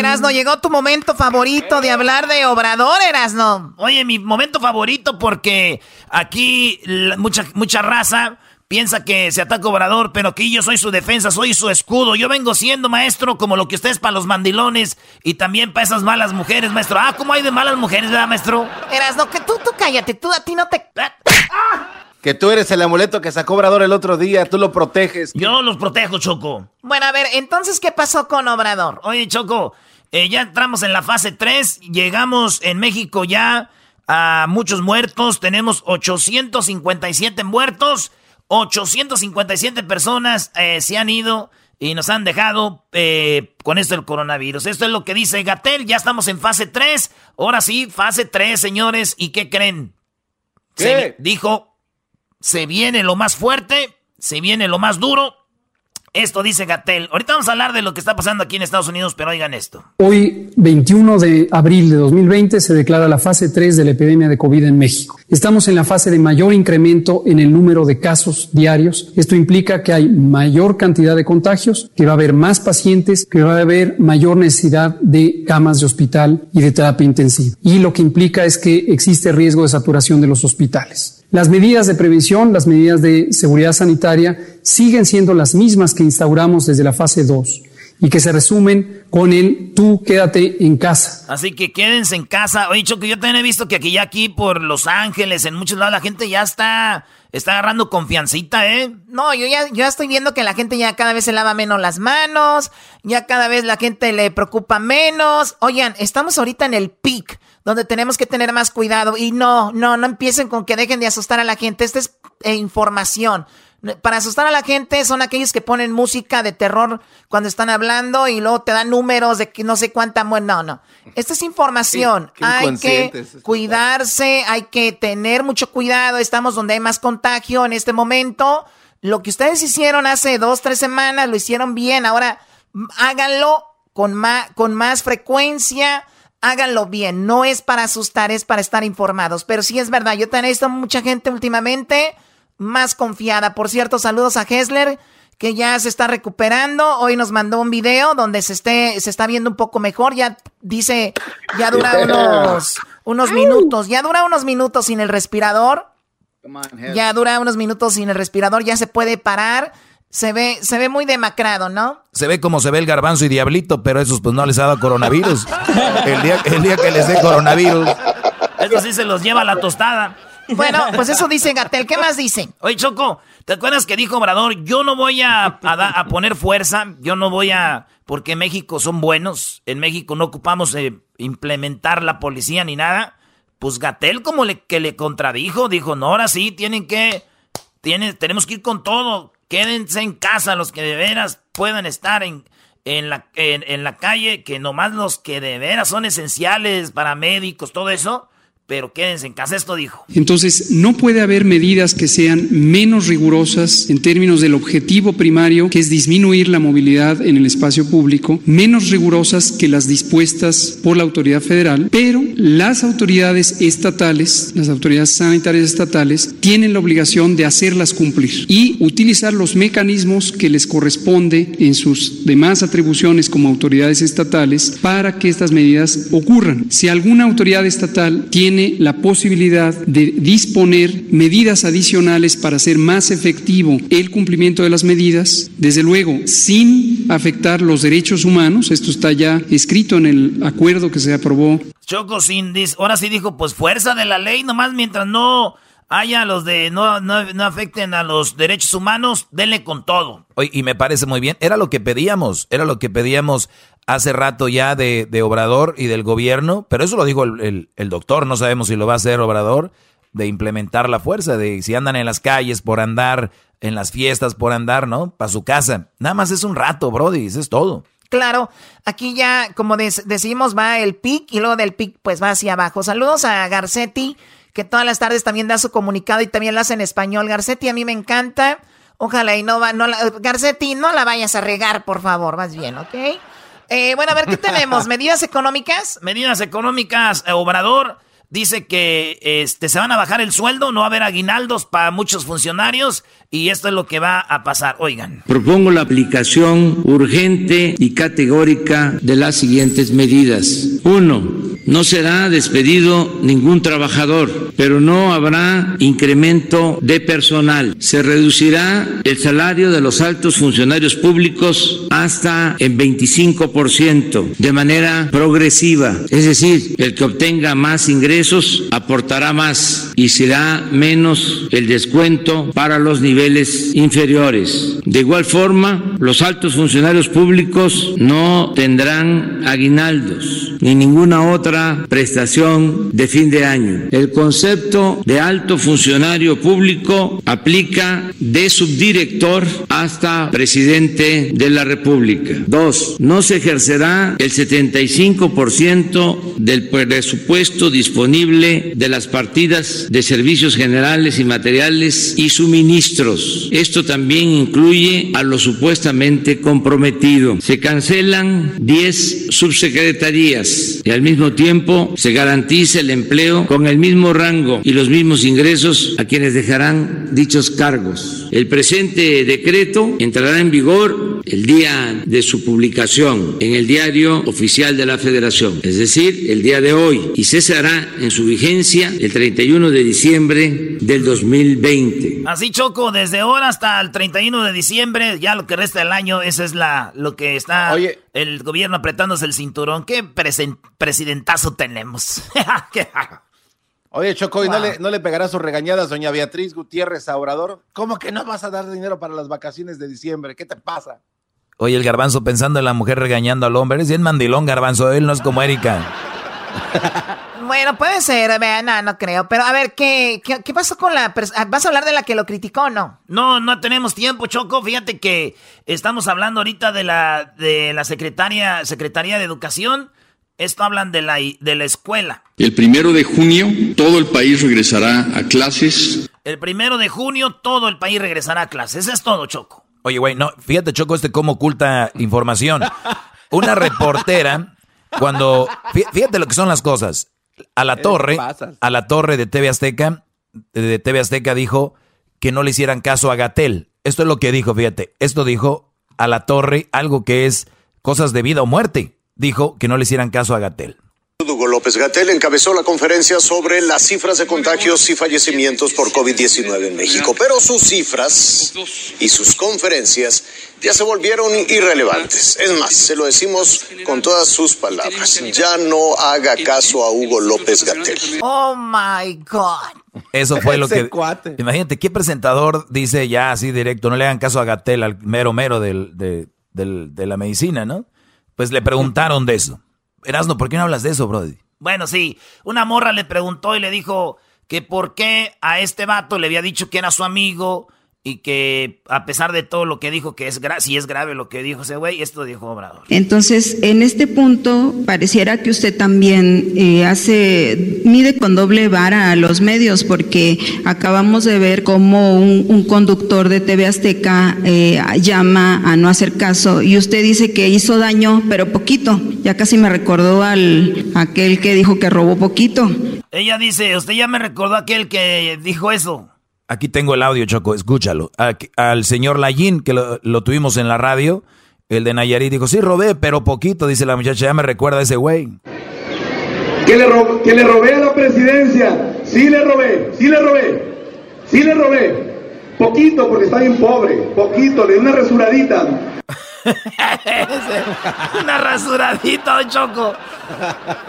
Erasno, llegó tu momento favorito de hablar de Obrador, Erasno. Oye, mi momento favorito porque aquí mucha, mucha raza piensa que se ataca Obrador, pero que yo soy su defensa, soy su escudo. Yo vengo siendo maestro como lo que usted es para los mandilones y también para esas malas mujeres, maestro. Ah, ¿cómo hay de malas mujeres, verdad, maestro? Eras, no, que tú, tú cállate, tú a ti no te... Que tú eres el amuleto que sacó Obrador el otro día, tú lo proteges. Yo los protejo, Choco. Bueno, a ver, entonces, ¿qué pasó con Obrador? Oye, Choco, eh, ya entramos en la fase 3, llegamos en México ya a muchos muertos, tenemos 857 muertos 857 personas eh, se han ido y nos han dejado eh, con esto del coronavirus. Esto es lo que dice Gatel. Ya estamos en fase 3. Ahora sí, fase 3, señores. ¿Y qué creen? ¿Qué? dijo, se viene lo más fuerte, se viene lo más duro. Esto dice Gatel. Ahorita vamos a hablar de lo que está pasando aquí en Estados Unidos, pero oigan esto. Hoy, 21 de abril de 2020, se declara la fase 3 de la epidemia de COVID en México. Estamos en la fase de mayor incremento en el número de casos diarios. Esto implica que hay mayor cantidad de contagios, que va a haber más pacientes, que va a haber mayor necesidad de camas de hospital y de terapia intensiva. Y lo que implica es que existe riesgo de saturación de los hospitales. Las medidas de prevención, las medidas de seguridad sanitaria siguen siendo las mismas que instauramos desde la fase 2 y que se resumen con el tú quédate en casa. Así que quédense en casa. Oye, que yo también he visto que aquí ya aquí por Los Ángeles, en muchos lados la gente ya está está agarrando confiancita, ¿eh? No, yo ya, yo ya estoy viendo que la gente ya cada vez se lava menos las manos, ya cada vez la gente le preocupa menos. Oigan, estamos ahorita en el peak donde tenemos que tener más cuidado. Y no, no, no empiecen con que dejen de asustar a la gente. Esta es eh, información. Para asustar a la gente son aquellos que ponen música de terror cuando están hablando y luego te dan números de que no sé cuánta. Bueno, no, no. Esta es información. hay que cuidarse, hay que tener mucho cuidado. Estamos donde hay más contagio en este momento. Lo que ustedes hicieron hace dos, tres semanas, lo hicieron bien. Ahora háganlo con más, con más frecuencia háganlo bien. No es para asustar, es para estar informados. Pero sí es verdad, yo también he visto mucha gente últimamente más confiada. Por cierto, saludos a Hessler, que ya se está recuperando. Hoy nos mandó un video donde se, esté, se está viendo un poco mejor. Ya dice, ya dura unos, unos minutos. Ya dura unos minutos sin el respirador. Ya dura unos minutos sin el respirador. Ya se puede parar. Se ve, se ve muy demacrado, ¿no? Se ve como se ve el garbanzo y diablito, pero esos pues no les ha dado coronavirus. El día, el día que les dé coronavirus. Eso sí se los lleva a la tostada. Bueno, pues eso dice Gatel. ¿Qué más dice? Oye, Choco, ¿te acuerdas que dijo Obrador? Yo no voy a, a, poner fuerza, yo no voy a... Porque en México son buenos, en México no ocupamos eh, implementar la policía ni nada. Pues Gatel como le, que le contradijo, dijo, no, ahora sí, tienen que... Tiene, tenemos que ir con todo Quédense en casa los que de veras puedan estar en, en, la, en, la calle, que nomás los que de veras son esenciales para médicos, todo eso, pero quédense en casa, esto dijo. Entonces, no puede haber medidas que sean menos rigurosas en términos del objetivo primario, que es disminuir la movilidad en el espacio público, menos rigurosas que las dispuestas por la autoridad federal, pero las autoridades estatales, las autoridades sanitarias estatales, tienen la obligación de hacerlas cumplir y utilizar los mecanismos que les corresponde en sus demás atribuciones como autoridades estatales para que estas medidas ocurran. Si alguna autoridad estatal tiene la posibilidad de disponer medidas adicionales para hacer más efectivo el cumplimiento de las medidas, desde luego sin afectar los derechos humanos, esto está ya escrito en el acuerdo que se aprobó. Choco ahora sí dijo, pues fuerza de la ley, nomás mientras no haya los de no, no, afecten a los derechos humanos, denle con todo. Oye, y me parece muy bien, era lo que pedíamos, era lo que pedíamos hace rato ya de, de Obrador y del gobierno, pero eso lo dijo el, doctor, no sabemos si lo va a hacer Obrador, de implementar la fuerza, de si andan en las calles por andar, en las fiestas por andar, ¿no? Para su casa. Nada más es un rato, Brody, eso es todo. Claro, aquí ya, como decimos, va el pic y luego del pic pues va hacia abajo. Saludos a Garcetti, que todas las tardes también da su comunicado y también lo hace en español. Garcetti a mí me encanta. Ojalá y no va, no la, Garcetti, no la vayas a regar, por favor, más bien, ¿ok? Eh, bueno, a ver, ¿qué [LAUGHS] tenemos? ¿Medidas económicas? Medidas económicas, eh, Obrador dice que este, se van a bajar el sueldo, no va a haber aguinaldos para muchos funcionarios y esto es lo que va a pasar. Oigan. Propongo la aplicación urgente y categórica de las siguientes medidas. Uno, no será despedido ningún trabajador, pero no habrá incremento de personal. Se reducirá el salario de los altos funcionarios públicos hasta en 25% de manera progresiva. Es decir, el que obtenga más ingresos aportará más y será menos el descuento para los niveles inferiores. De igual forma, los altos funcionarios públicos no tendrán aguinaldos ni ninguna otra prestación de fin de año. El concepto de alto funcionario público aplica de subdirector hasta presidente de la República Pública. Dos, no se ejercerá el 75% del presupuesto disponible de las partidas de servicios generales y materiales y suministros. Esto también incluye a lo supuestamente comprometido. Se cancelan 10 subsecretarías y al mismo tiempo se garantiza el empleo con el mismo rango y los mismos ingresos a quienes dejarán dichos cargos. El presente decreto entrará en vigor el día de su publicación en el diario oficial de la Federación, es decir, el día de hoy, y cesará en su vigencia el 31 de diciembre del 2020. Así choco, desde ahora hasta el 31 de diciembre, ya lo que resta del año, eso es la lo que está el gobierno apretándose el cinturón. ¿Qué presidentazo tenemos? [LAUGHS] Oye, Choco, ¿y no, le, no le pegará sus regañadas doña Beatriz Gutiérrez a Obrador? ¿Cómo que no vas a dar dinero para las vacaciones de diciembre? ¿Qué te pasa? Oye, el garbanzo pensando en la mujer regañando al hombre. Es bien mandilón, garbanzo. Él no es como Erika. [LAUGHS] bueno, puede ser, no, no creo. Pero a ver, ¿qué, qué, pasó con la... ¿Vas a hablar de la que lo criticó o no? No, no tenemos tiempo, Choco. Fíjate que estamos hablando ahorita de la, de la secretaria, Secretaría de Educación esto hablan de la, de la escuela. El primero de junio todo el país regresará a clases. El primero de junio todo el país regresará a clases. Eso es todo, Choco. Oye, güey, no, fíjate, Choco, este cómo oculta información. Una reportera, cuando. Fíjate lo que son las cosas. A la torre, a la torre de TV Azteca, de TV Azteca dijo que no le hicieran caso a Gatel. Esto es lo que dijo, fíjate. Esto dijo a la torre algo que es cosas de vida o muerte dijo que no le hicieran caso a Gatel. Hugo López Gatel encabezó la conferencia sobre las cifras de contagios y fallecimientos por COVID-19 en México, pero sus cifras y sus conferencias ya se volvieron irrelevantes. Es más, se lo decimos con todas sus palabras. Ya no haga caso a Hugo López Gatel. Oh my God. Eso fue lo que. Imagínate, ¿qué presentador dice ya así directo? No le hagan caso a Gatel, al mero mero del, de, de la medicina, ¿no? Pues le preguntaron de eso. Erasno, ¿por qué no hablas de eso, Brody? Bueno, sí. Una morra le preguntó y le dijo que por qué a este vato le había dicho que era su amigo y que a pesar de todo lo que dijo, que es si es grave lo que dijo ese güey, esto dijo Obrador. Entonces, en este punto, pareciera que usted también eh, hace, mide con doble vara a los medios, porque acabamos de ver cómo un, conductor de TV Azteca eh, llama a no hacer caso y usted dice que hizo daño, pero poquito. Ya casi me recordó al aquel que dijo que robó poquito. Ella dice, usted ya me recordó aquel que dijo eso. Aquí tengo el audio, Choco, escúchalo. al señor Layin, que lo, tuvimos en la radio, el de Nayarit, dijo, sí, robé, pero poquito, dice la muchacha, ya me recuerda a ese güey. Que le, que le robé a la presidencia, sí le robé, sí le robé, sí le robé. Poquito, porque está bien pobre, poquito, le di una rasuradita. [LAUGHS] una rasuradita, Choco.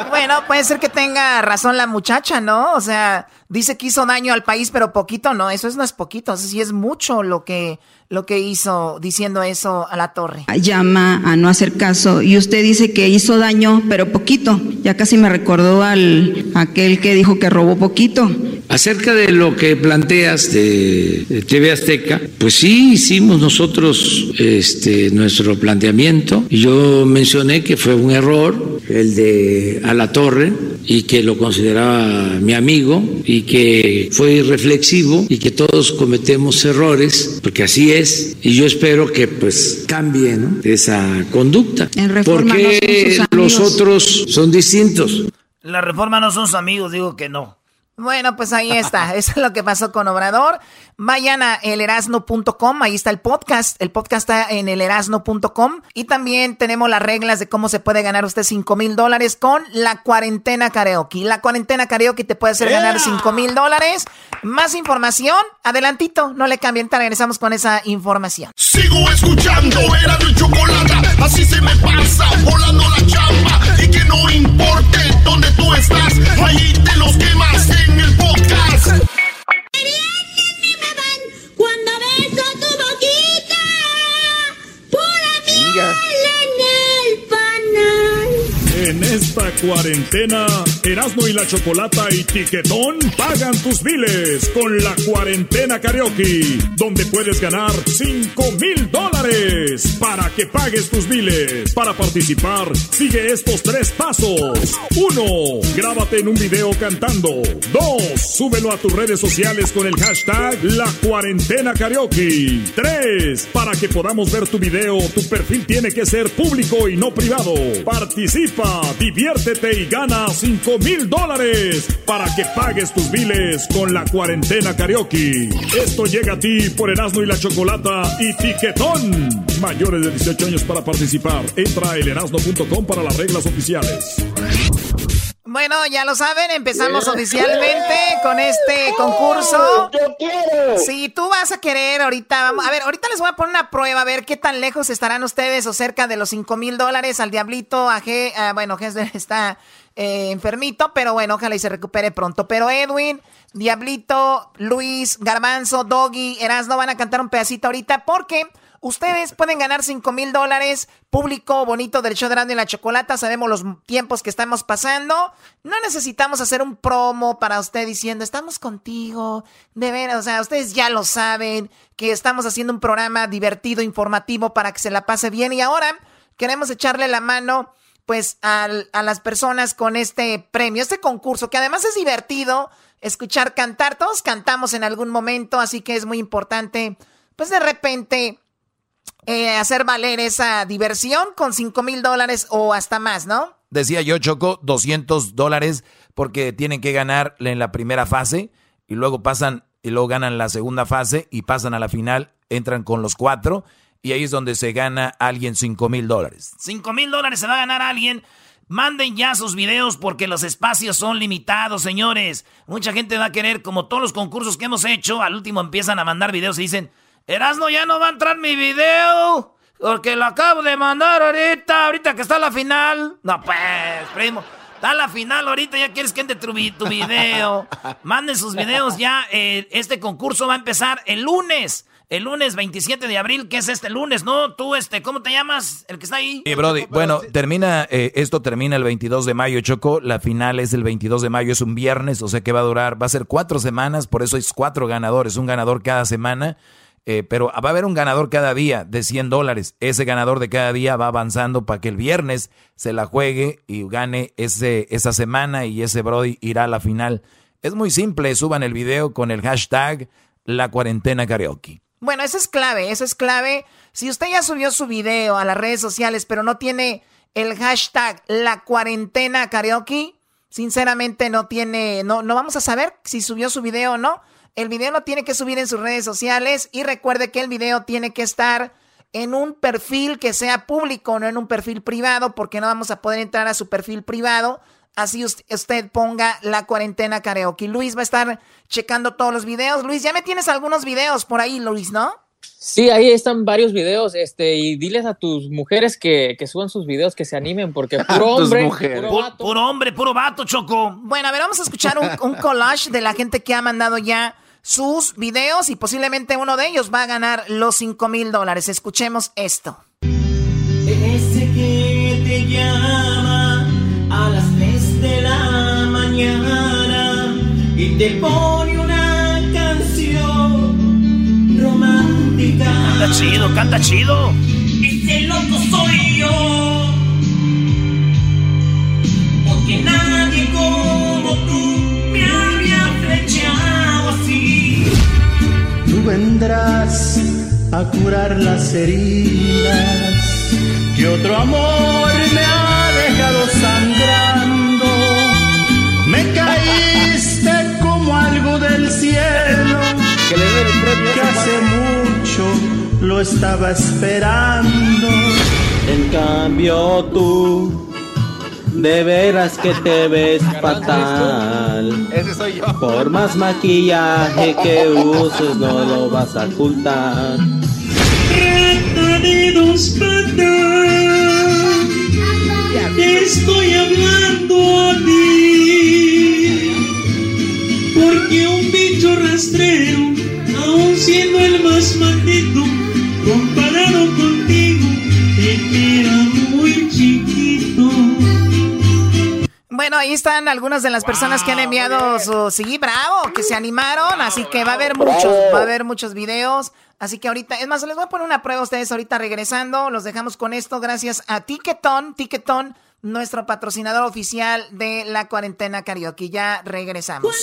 Bueno, puede ser que tenga razón la muchacha, ¿no? O sea, dice que hizo daño al país, pero poquito no, eso no es poquito, eso sí es mucho lo que, lo que hizo diciendo eso a la torre. Llama a no hacer caso y usted dice que hizo daño, pero poquito. Ya casi me recordó al aquel que dijo que robó poquito. Acerca de lo que planteas de, TV Azteca, pues sí hicimos nosotros este nuestro planteamiento. Yo mencioné que fue un error el de a la torre y que lo consideraba mi amigo y que fue irreflexivo y que todos cometemos errores, porque así es, y yo espero que pues cambie esa conducta, porque los otros son distintos. La reforma no son sus amigos, digo que no. Bueno, pues ahí está. [LAUGHS] Eso es lo que pasó con Obrador. Vayan a elerasno.com, ahí está el podcast. El podcast está en elerasno.com. Y también tenemos las reglas de cómo se puede ganar usted 5 mil dólares con la cuarentena karaoke. La cuarentena karaoke te puede hacer ganar 5 mil dólares. Más información, adelantito, no le cambien. Regresamos con esa información. Sigo escuchando, era mi chocolate. Así se me pasa, volando la chamba. Y que no importe dónde tú estás, ahí te los quemas en el podcast. En esta cuarentena, Erasmo y la Chocolata y Tiquetón pagan tus biles con la cuarentena karaoke, donde puedes ganar 5 mil dólares para que pagues tus biles. Para participar, sigue estos tres pasos. Uno, Grábate en un video cantando. Dos, Súbelo a tus redes sociales con el hashtag La Cuarentena Karaoke. Tres, Para que podamos ver tu video, tu perfil tiene que ser público y no privado. Participa, diviértete y gana 5 mil dólares para que pagues tus biles con la cuarentena karaoke. Esto llega a ti por Erasmo y la Chocolata y Tiquetón. Mayores de 18 años para participar. Entra a para las reglas oficiales. Bueno, ya lo saben, empezamos oficialmente con este concurso. Yo quiero. Si tú vas a querer ahorita, vamos, a ver, ahorita les voy a poner una prueba, a ver qué tan lejos estarán ustedes o cerca de los 5 mil dólares al diablito, a G, ah, bueno, G [LAUGHS] está eh, enfermito, pero bueno, ojalá y se recupere pronto. Pero Edwin, Diablito, Luis, Garbanzo, Doggy, Erasno van a cantar un pedacito ahorita porque Ustedes pueden ganar 5 mil dólares. Público bonito del show de y la Chocolata. Sabemos los tiempos que estamos pasando. No necesitamos hacer un promo para usted diciendo, estamos contigo. De veras, o sea, ustedes ya lo saben que estamos haciendo un programa divertido, informativo para que se la pase bien. Y ahora queremos echarle la mano pues a, a las personas con este premio, este concurso, que además es divertido escuchar cantar. Todos cantamos en algún momento, así que es muy importante, pues de repente eh, hacer valer esa diversión con 5 mil dólares o hasta más, ¿no? Decía yo, Choco, 200 dólares porque tienen que ganar en la primera fase y luego pasan y luego ganan la segunda fase y pasan a la final, entran con los cuatro y ahí es donde se gana alguien 5 mil dólares. 5 mil dólares se va a ganar alguien. Manden ya sus videos porque los espacios son limitados, señores. Mucha gente va a querer, como todos los concursos que hemos hecho, al último empiezan a mandar videos y dicen, Erasno ya no va a entrar mi video. Porque lo acabo de mandar ahorita, ahorita que está la final. No, pues, primo. Está la final ahorita, ya quieres que entre tu, tu video. Manden sus videos ya. Eh, este concurso va a empezar el lunes. El lunes 27 de abril, que es este lunes, ¿no? Tú, este, ¿cómo te llamas? El que está ahí. Sí, Brody. Bueno, termina, eh, esto termina el 22 de mayo, Choco. La final es el 22 de mayo, es un viernes, o sea que va a durar, va a ser cuatro semanas, por eso es cuatro ganadores, un ganador cada semana. Eh, pero va a haber un ganador cada día de 100 dólares. Ese ganador de cada día va avanzando para que el viernes se la juegue y gane ese, esa semana y ese Brody irá a la final. Es muy simple, suban el video con el hashtag la cuarentena karaoke. Bueno, eso es clave, eso es clave. Si usted ya subió su video a las redes sociales, pero no tiene el hashtag la cuarentena karaoke, sinceramente no tiene, no, no vamos a saber si subió su video o no. El video lo tiene que subir en sus redes sociales y recuerde que el video tiene que estar en un perfil que sea público, no en un perfil privado, porque no vamos a poder entrar a su perfil privado. Así usted ponga la cuarentena karaoke. Luis va a estar checando todos los videos. Luis, ya me tienes algunos videos por ahí, Luis, ¿no? Sí, ahí están varios videos, este, y diles a tus mujeres que, que suban sus videos, que se animen, porque [LAUGHS] puro hombre, puro, hombre, puro vato, Choco. Bueno, a ver, vamos a escuchar un, un collage de la gente que ha mandado ya sus videos y posiblemente uno de ellos va a ganar los 5 mil dólares. Escuchemos esto. Ese que te llama a las 3 de la mañana y te pone una canción romántica. Canta chido, canta chido. Ese loco soy yo. Porque nadie como tú Tú vendrás a curar las heridas que otro amor me ha dejado sangrando. Me caíste como algo del cielo que, le premio que hace mucho lo estaba esperando. En cambio tú de veras que te ves fatal. Ese soy yo. Por más maquillaje que uses no lo vas a ocultar. Rata de dos patas, te estoy hablando a ti. Porque un bicho rastrero, aun siendo el más maldito, comparado contigo, te queda muy chiquito. Bueno, ahí están algunas de las personas que han enviado su... Sí, bravo, que se animaron, así que va a haber muchos, va a haber muchos videos. Así que ahorita, es más, les voy a poner una prueba a ustedes ahorita regresando. Los dejamos con esto gracias a Ticketon, Ticketon, nuestro patrocinador oficial de la cuarentena karaoke. Ya regresamos.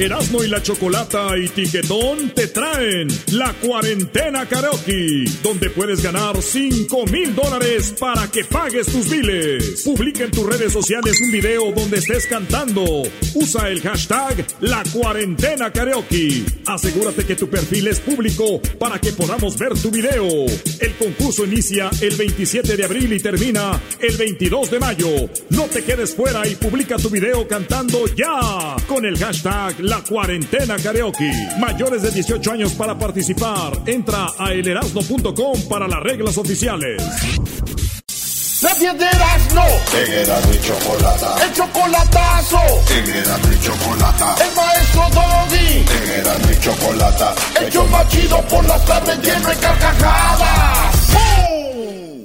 Erasmo y la Chocolata y Tiquetón te traen la cuarentena karaoke, donde puedes ganar 5 mil dólares para que pagues tus biles. Publica en tus redes sociales un video donde estés cantando. Usa el hashtag la cuarentena karaoke. Asegúrate que tu perfil es público para que podamos ver tu video. El concurso inicia el 27 de abril y termina el 22 de mayo. No te quedes fuera y publica tu video cantando ya con el hashtag la cuarentena karaoke. Mayores de 18 años para participar. Entra a elerasno.com para las reglas oficiales. La fiesta de Erasmo. En y Chocolata. El chocolatazo. En y Chocolata. El maestro Doggy. En y Chocolata. El show más chido por las tardes lleno de carcajadas.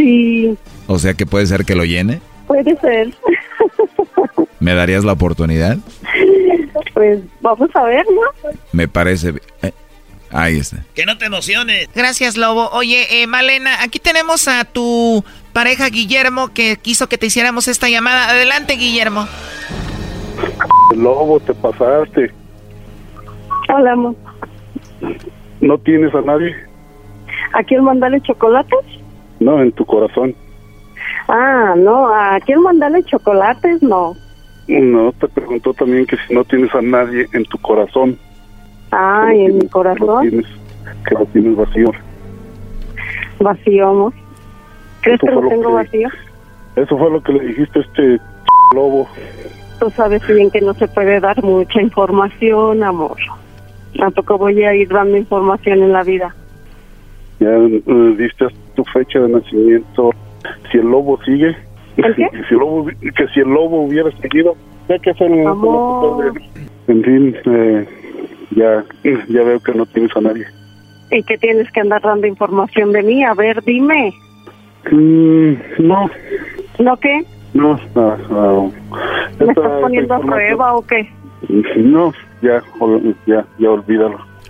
Sí, O sea que puede ser que lo llene. puede ser. [LAUGHS] ¿Me darías la oportunidad? Pues vamos a ver, ¿no? Me parece... eh, ahí está. Que no te emociones. Gracias, Lobo. Oye, eh, Malena, aquí tenemos a tu pareja Guillermo que quiso que te hiciéramos esta llamada. Adelante, Guillermo. Lobo, te pasaste. Hola, amor. ¿No tienes a nadie? ¿A quién mandarle chocolates? No, en tu corazón. Ah, no, ¿a quién mandarle chocolates? No. No, te preguntó también que si no tienes a nadie en tu corazón. Ay, en mi corazón, Tienes, que lo tienes vacío. vacío, amor. ¿Crees que lo lo tengo que- vacío? Eso fue lo que le dijiste a este lobo. Tú sabes bien que no se puede dar mucha información, amor. Tampoco voy a ir dando información en la vida. Ya eh, diste tu fecha de nacimiento. Si el lobo sigue, ¿El [LAUGHS] qué? si el lobo, que si el lobo hubiera seguido, ya que es el Amor. En fin, eh, ya, ya veo que no tienes a nadie. ¿Y que tienes que andar dando información de mí? A ver, dime. Mm, no, ¿No qué? no, no, no. ¿Me estás poniendo a prueba o qué? No, ya, ya, ya olvídalo.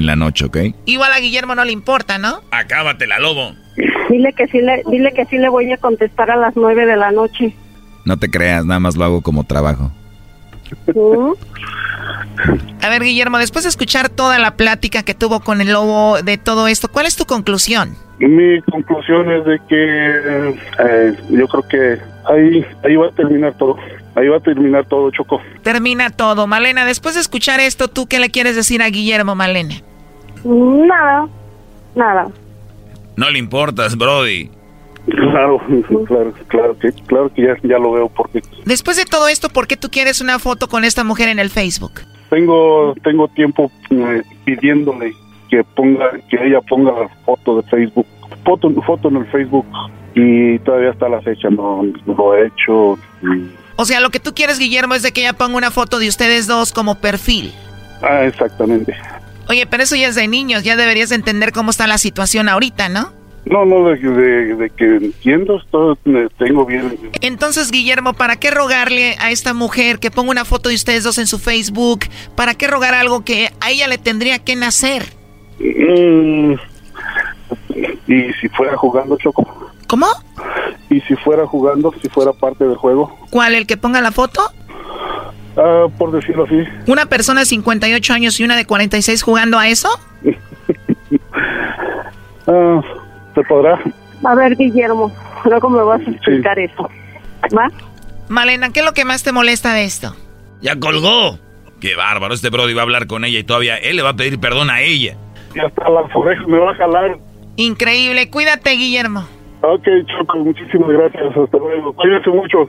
en la noche, ¿ok? Igual a Guillermo no le importa, ¿no? Acábatela, lobo. Dile que sí le, dile que sí le voy a contestar a las nueve de la noche. No te creas, nada más lo hago como trabajo. ¿Mm? A ver, Guillermo, después de escuchar toda la plática que tuvo con el lobo de todo esto, ¿cuál es tu conclusión? Mi conclusión es de que eh, yo creo que ahí, ahí va a terminar todo. Ahí va a terminar todo, Choco. Termina todo. Malena, después de escuchar esto, ¿tú qué le quieres decir a Guillermo, Malena? Nada, nada. No le importas, Brody. Claro, claro, claro que, claro que ya, ya lo veo porque Después de todo esto, ¿por qué tú quieres una foto con esta mujer en el Facebook? tengo tengo tiempo eh, pidiéndole que ponga que ella ponga la foto de Facebook, foto foto en el Facebook y todavía está la fecha, no, no lo he hecho. y- O sea, lo que tú quieres, Guillermo, es de que ella ponga una foto de ustedes dos como perfil. ah, exactamente. Oye, pero eso ya es de niños, ya deberías entender cómo está la situación ahorita, ¿no? No, no, de, de- de que entiendo, eh, tengo bien. Entonces, Guillermo, ¿para qué rogarle a esta mujer que ponga una foto de ustedes dos en su Facebook? ¿Para qué rogar algo que a ella le tendría que nacer? Mm, y si fuera jugando, Choco. ¿Cómo? Y si fuera jugando, si fuera parte del juego, ¿Cuál? ¿El que ponga la foto? Ah, por decirlo así. ¿Una persona de 58 años y una de 46 jugando a eso? [LAUGHS] Ah, ¿Se podrá? A ver, Guillermo, luego me vas a explicar eso. ¿Va? Malena, ¿qué es lo que más te molesta de esto? Ya colgó. Qué bárbaro, este Brody va a hablar con ella y todavía él le va a pedir perdón a ella. Y hasta las orejas me va a jalar. Increíble, cuídate, Guillermo. Ok, Choco, muchísimas gracias. Hasta luego. Cuídense mucho.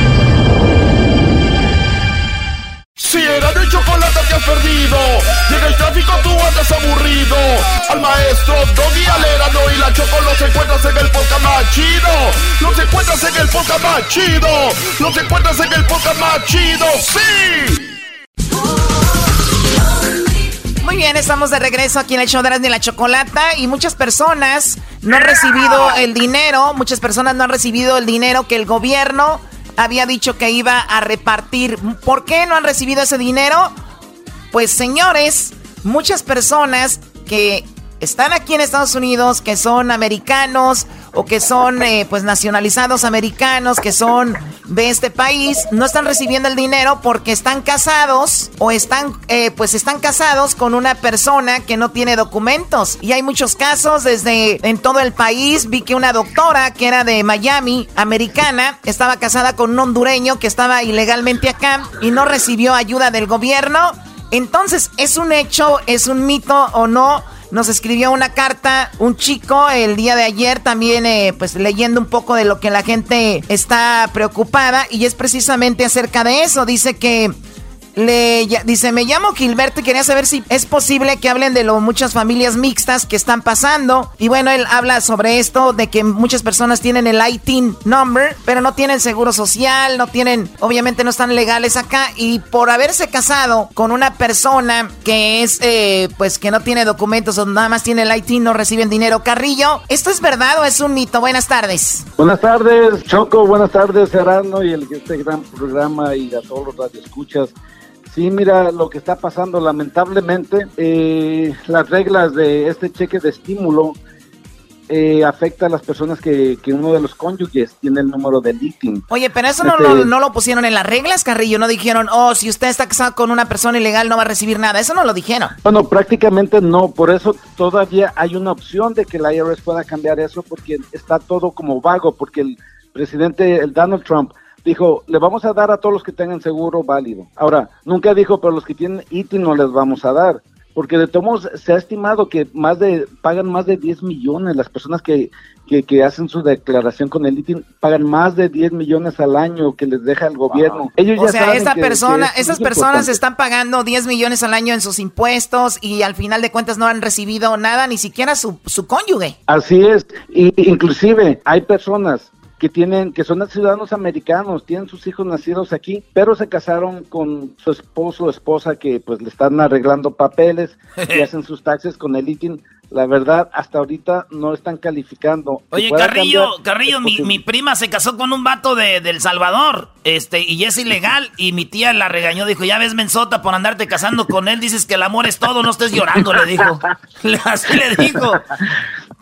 Si era de chocolate te has perdido, llega el tráfico tú andas aburrido. Al maestro Doggy Alerano y la Choco los encuentras en el podcast más chido. Los encuentras en el podcast más chido. Los encuentras en el podcast más. ¡Sí! Muy bien, estamos de regreso aquí en el show de Erasmo y la Chocolata y muchas personas no han recibido el dinero, muchas personas no han recibido el dinero que el gobierno había dicho que iba a repartir. ¿Por qué no han recibido ese dinero? Pues señores, muchas personas que están aquí en Estados Unidos, que son americanos o que son eh, pues nacionalizados americanos, que son de este país, no están recibiendo el dinero porque están casados o están eh, pues están casados con una persona que no tiene documentos. Y hay muchos casos desde en todo el país. Vi que una doctora que era de Miami, americana, estaba casada con un hondureño que estaba ilegalmente acá y no recibió ayuda del gobierno. Entonces, ¿es un hecho, es un mito o no? Nos escribió una carta un chico el día de ayer también eh, pues leyendo un poco de lo que la gente está preocupada y es precisamente acerca de eso. Dice que le dice, me llamo Gilberto y quería saber si es posible que hablen de lo muchas familias mixtas que están pasando. Y bueno, él habla sobre esto, de que muchas personas tienen el IT number, pero no tienen seguro social, no tienen, obviamente no están legales acá. Y por haberse casado con una persona que es, eh, pues que no tiene documentos o nada más tiene el IT, no reciben dinero. Carrillo, ¿esto es verdad o es un mito? Buenas tardes. Buenas tardes, Choco. Buenas tardes, Serrano, y el, este gran programa y a todos los radioescuchas. Sí, mira, lo que está pasando, lamentablemente, eh, las reglas de este cheque de estímulo eh, afecta a las personas que, que uno de los cónyuges tiene el número de LinkedIn. Oye, pero eso no, Este- lo, no lo pusieron en las reglas, Carrillo. No dijeron, oh, si usted está casado con una persona ilegal no va a recibir nada. Eso no lo dijeron. Bueno, prácticamente no, por eso todavía hay una opción de que la IRS pueda cambiar eso porque está todo como vago, porque el presidente, el Donald Trump, dijo, le vamos a dar a todos los que tengan seguro válido. Ahora, nunca dijo, pero los que tienen ITI no les vamos a dar, porque de todos se ha estimado que más de, pagan más de 10 millones, las personas que, que, que hacen su declaración con el ITI pagan más de 10 millones al año que les deja el gobierno. Ellos O ya sea, esta que- persona, que esas personas importante. están pagando 10 millones al año en sus impuestos y al final de cuentas no han recibido nada, ni siquiera su, su cónyuge. Así es, y inclusive hay personas que tienen, que son ciudadanos americanos, tienen sus hijos nacidos aquí, pero se casaron con su esposo o esposa que pues le están arreglando papeles y [LAUGHS] hacen sus taxes con el ITIN. La verdad, hasta ahorita no están calificando. Oye, Carrillo, cambiar, Carrillo, mi, mi prima se casó con un vato de, de El Salvador, este, y es ilegal, y mi tía la regañó, dijo, ya ves, mensota, por andarte casando con él, dices que el amor es todo, no estés llorando, le dijo. [LAUGHS] Así le dijo.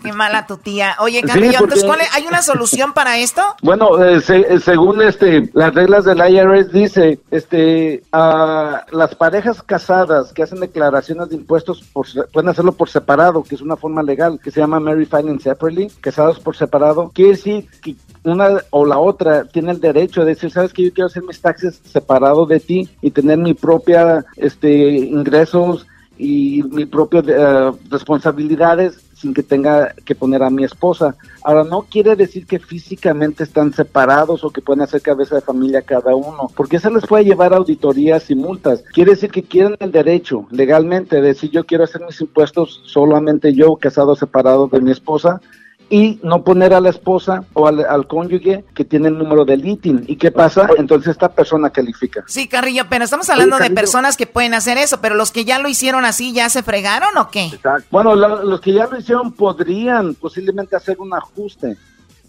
Qué mala tu tía. Oye, Sí, Carrillo, entonces, ¿cuál es- ¿hay una solución para esto? [LAUGHS] Bueno, eh, se- eh, según este las reglas del IRS dice, este, a las parejas casadas que hacen declaraciones de impuestos por pueden hacerlo por separado, que es una forma legal que se llama married filing separately, casados por separado. Quiere decir que una o la otra tiene el derecho de decir, sabes que yo quiero hacer mis taxes separado de ti y tener mi propia, este, ingresos y mi propio eh, responsabilidades sin que tenga que poner a mi esposa. Ahora, no quiere decir que físicamente están separados o que pueden hacer cabeza de familia cada uno, porque eso les puede llevar auditorías y multas. Quiere decir que quieren el derecho legalmente de decir yo quiero hacer mis impuestos solamente yo, casado separado de mi esposa, y no poner a la esposa o al, al cónyuge que tiene el número del ITIN. ¿Y qué pasa? Entonces esta persona califica. Sí, Carrillo, pero estamos hablando Oye, de personas que pueden hacer eso, pero los que ya lo hicieron así, ¿ya se fregaron o qué? Bueno, la- los que ya lo hicieron podrían posiblemente hacer un ajuste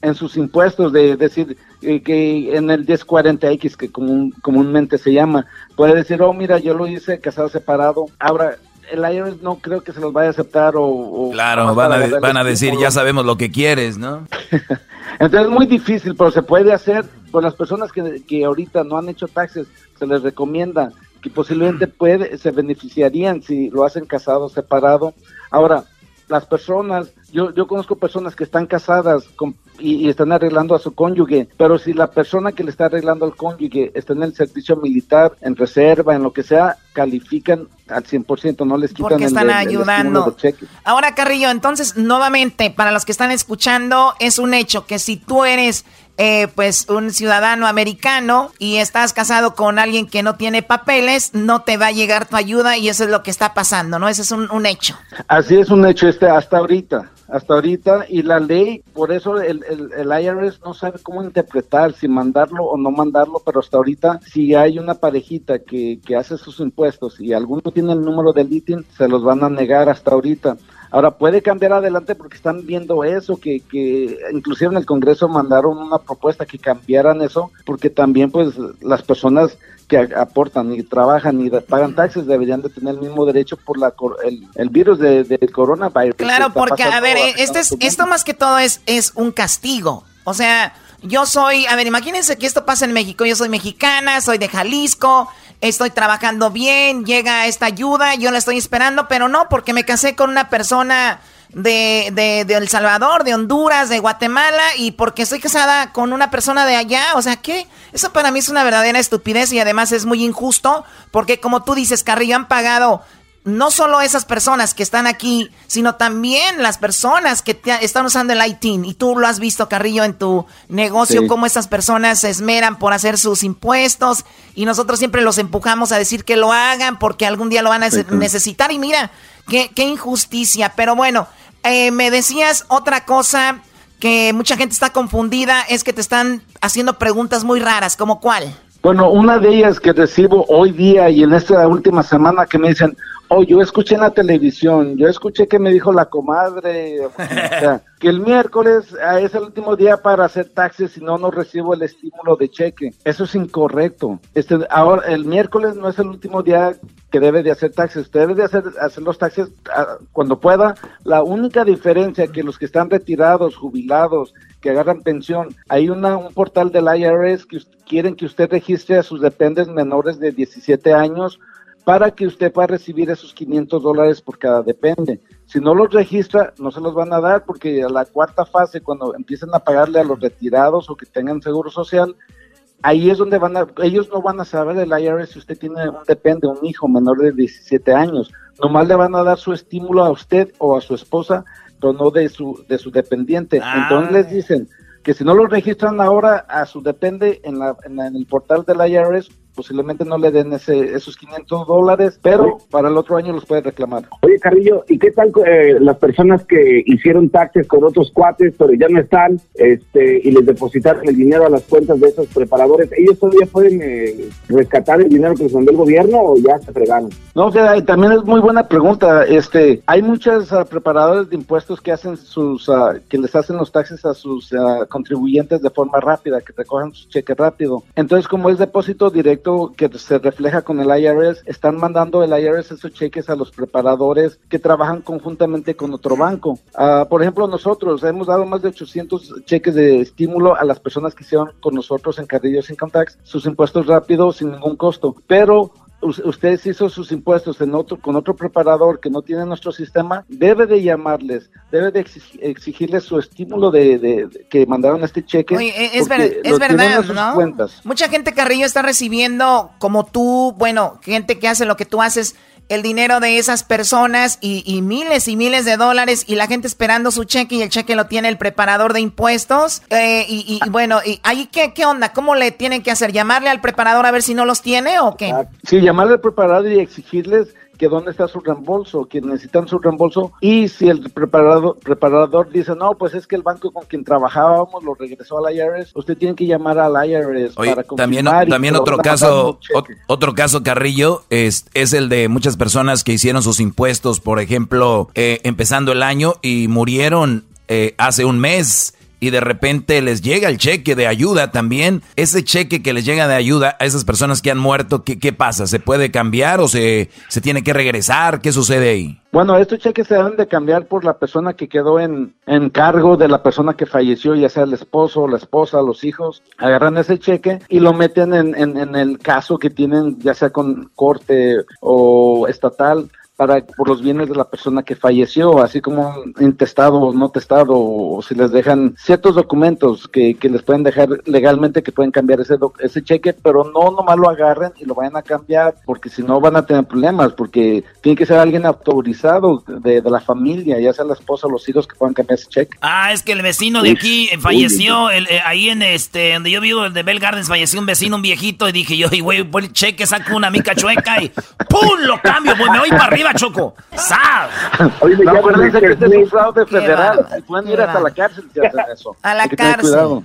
en sus impuestos, de decir eh, que en el 1040X, que común- comúnmente se llama, puede decir, oh, mira, yo lo hice casado separado. Ahora, el IRS no creo que se los vaya a aceptar o... claro, van a, van a decir, ya sabemos lo que quieres, ¿no? [LAUGHS] Entonces es muy difícil, pero se puede hacer. Por las personas que, que ahorita no han hecho taxes, se les recomienda que posiblemente puede, se beneficiarían si lo hacen casado separado. Ahora, las personas, yo, yo conozco personas que están casadas y, están arreglando a su cónyuge, pero si la persona que le está arreglando al cónyuge está en el servicio militar, en reserva, en lo que sea, califican al 100%, no les quitan Porque están ayudando. Ahora, Carrillo, entonces, nuevamente, para los que están escuchando, es un hecho que si tú eres eh, pues un ciudadano americano y estás casado con alguien que no tiene papeles, no te va a llegar tu ayuda y eso es lo que está pasando, ¿no? Ese es un, hecho. Así es un hecho este hasta ahorita hasta ahorita y la ley, por eso el, el, IRS no sabe cómo interpretar, si mandarlo o no mandarlo, pero hasta ahorita si hay una parejita que, que hace sus impuestos y alguno tiene el número del ITIN, se los van a negar hasta ahorita. Ahora puede cambiar adelante porque están viendo eso, que, que inclusive en el Congreso mandaron una propuesta que cambiaran eso, porque también pues las personas que aportan y trabajan y pagan taxes deberían de tener el mismo derecho por la el, virus de, coronavirus. Claro, porque a ver, este es, esto más que todo es, es un castigo. O sea, yo soy, a ver, imagínense que esto pasa en México. Yo soy mexicana, soy de Jalisco, estoy trabajando bien, llega esta ayuda, yo la estoy esperando, pero no, porque me casé con una persona de, de, de, El Salvador, de Honduras, de Guatemala, y porque estoy casada con una persona de allá, o sea, ¿qué? Eso para mí es una verdadera estupidez y además es muy injusto, porque como tú dices, Carrillo, han pagado no solo esas personas que están aquí, sino también las personas que están usando el ITIN. Y tú lo has visto, Carrillo, en tu negocio, cómo estas personas se esmeran por hacer sus impuestos. Y nosotros siempre los empujamos a decir que lo hagan porque algún día lo van a necesitar. Y mira, qué, qué injusticia. Pero bueno, eh, me decías otra cosa que mucha gente está confundida, es que te están haciendo preguntas muy raras, ¿como cuál? Bueno, una de ellas que recibo hoy día y en esta última semana que me dicen, Oh, yo escuché en la televisión, yo escuché que me dijo la comadre, [LAUGHS] que el miércoles ah, es el último día para hacer taxes si no, no recibo el estímulo de cheque. Eso es incorrecto. Este, ahora, el miércoles no es el último día que debe de hacer taxes. Usted debe de hacer, hacer los taxes ah, cuando pueda. La única diferencia que los que están retirados, jubilados, que agarran pensión, hay una, un portal del IRS que quieren que usted registre a sus dependes menores de 17 años para que usted pueda recibir esos 500 dólares por cada depende. Si no los registra, no se los van a dar porque a la cuarta fase, cuando empiecen a pagarle a los retirados o que tengan seguro social, ahí es donde van a, ellos no van a saber el IRS si usted tiene un depende, un hijo menor de 17 años. Nomás le van a dar su estímulo a usted o a su esposa, pero no de su, de su dependiente. Ah. Entonces les dicen que si no lo registran ahora a su depende en, la, en el portal del IRS, posiblemente no le den ese, esos 500 dólares, pero para el otro año los puede reclamar. Oye, Carrillo, ¿y qué tal eh, las personas que hicieron taxes con otros cuates, pero ya no están, este, y les depositaron el dinero a las cuentas de esos preparadores? ¿Ellos todavía pueden eh, rescatar el dinero que les mandó el gobierno o ya se fregaron? No, o sea, también es muy buena pregunta. Este, hay muchos uh, preparadores de impuestos que hacen sus, uh, que les hacen los taxes a sus uh, contribuyentes de forma rápida, que recojan su cheque rápido. Entonces, como es depósito directo, que se refleja con el IRS, están mandando el IRS esos cheques a los preparadores que trabajan conjuntamente con otro banco. Ah, por ejemplo, nosotros hemos dado más de 800 cheques de estímulo a las personas que hicieron con nosotros en Carrillo Sin Tax sus impuestos rápidos sin ningún costo, pero usted hizo sus impuestos en otro, con otro preparador que no tiene nuestro sistema, debe de llamarles, debe de exigirles su estímulo de, que mandaron este cheque. es, es verdad, ¿no? Mucha gente, Carrillo, está recibiendo, como tú, bueno, gente que hace lo que tú haces, el dinero de esas personas y, miles y miles de dólares y la gente esperando su cheque y el cheque lo tiene el preparador de impuestos. Eh, y, bueno, y ahí qué, qué onda, ¿cómo le tienen que hacer? ¿Llamarle al preparador a ver si no los tiene o qué? Sí, llamarle al preparador y exigirles que dónde está su reembolso, que necesitan su reembolso y si el preparador, preparador dice, no, pues es que el banco con quien trabajábamos lo regresó al IRS, usted tiene que llamar al IRS para También, también otro caso, otro caso, Carrillo, es, es el de muchas personas que hicieron sus impuestos, por ejemplo, eh, empezando el año y murieron eh, hace un mes y de repente les llega el cheque de ayuda también. Ese cheque que les llega de ayuda a esas personas que han muerto, ¿qué, qué pasa? ¿Se puede cambiar o se, se tiene que regresar? ¿Qué sucede ahí? Bueno, estos cheques se deben de cambiar por la persona que quedó en, en cargo de la persona que falleció, ya sea el esposo, la esposa, los hijos. Agarran ese cheque y lo meten en, en, en el caso que tienen, ya sea con corte o estatal para por los bienes de la persona que falleció, así como intestado o no testado, o si les dejan ciertos documentos que, que les pueden dejar legalmente que pueden cambiar ese ese cheque, pero no nomás lo agarren y lo vayan a cambiar, porque si no van a tener problemas, porque tiene que ser alguien autorizado de, de la familia, ya sea la esposa o los hijos que puedan cambiar ese cheque. Ah, es que el vecino de aquí falleció, el, eh, ahí en este, donde yo vivo, el de Bell Gardens, falleció un vecino, un viejito, y dije yo, y güey, voy el cheque, saco una mica chueca y ¡pum! lo cambio, me voy para arriba, Choco. ¡Sab! [LAUGHS] no, acuérdense que este es un fraude federal, pueden ir hasta la cárcel si hacen eso. [LAUGHS] A la cárcel.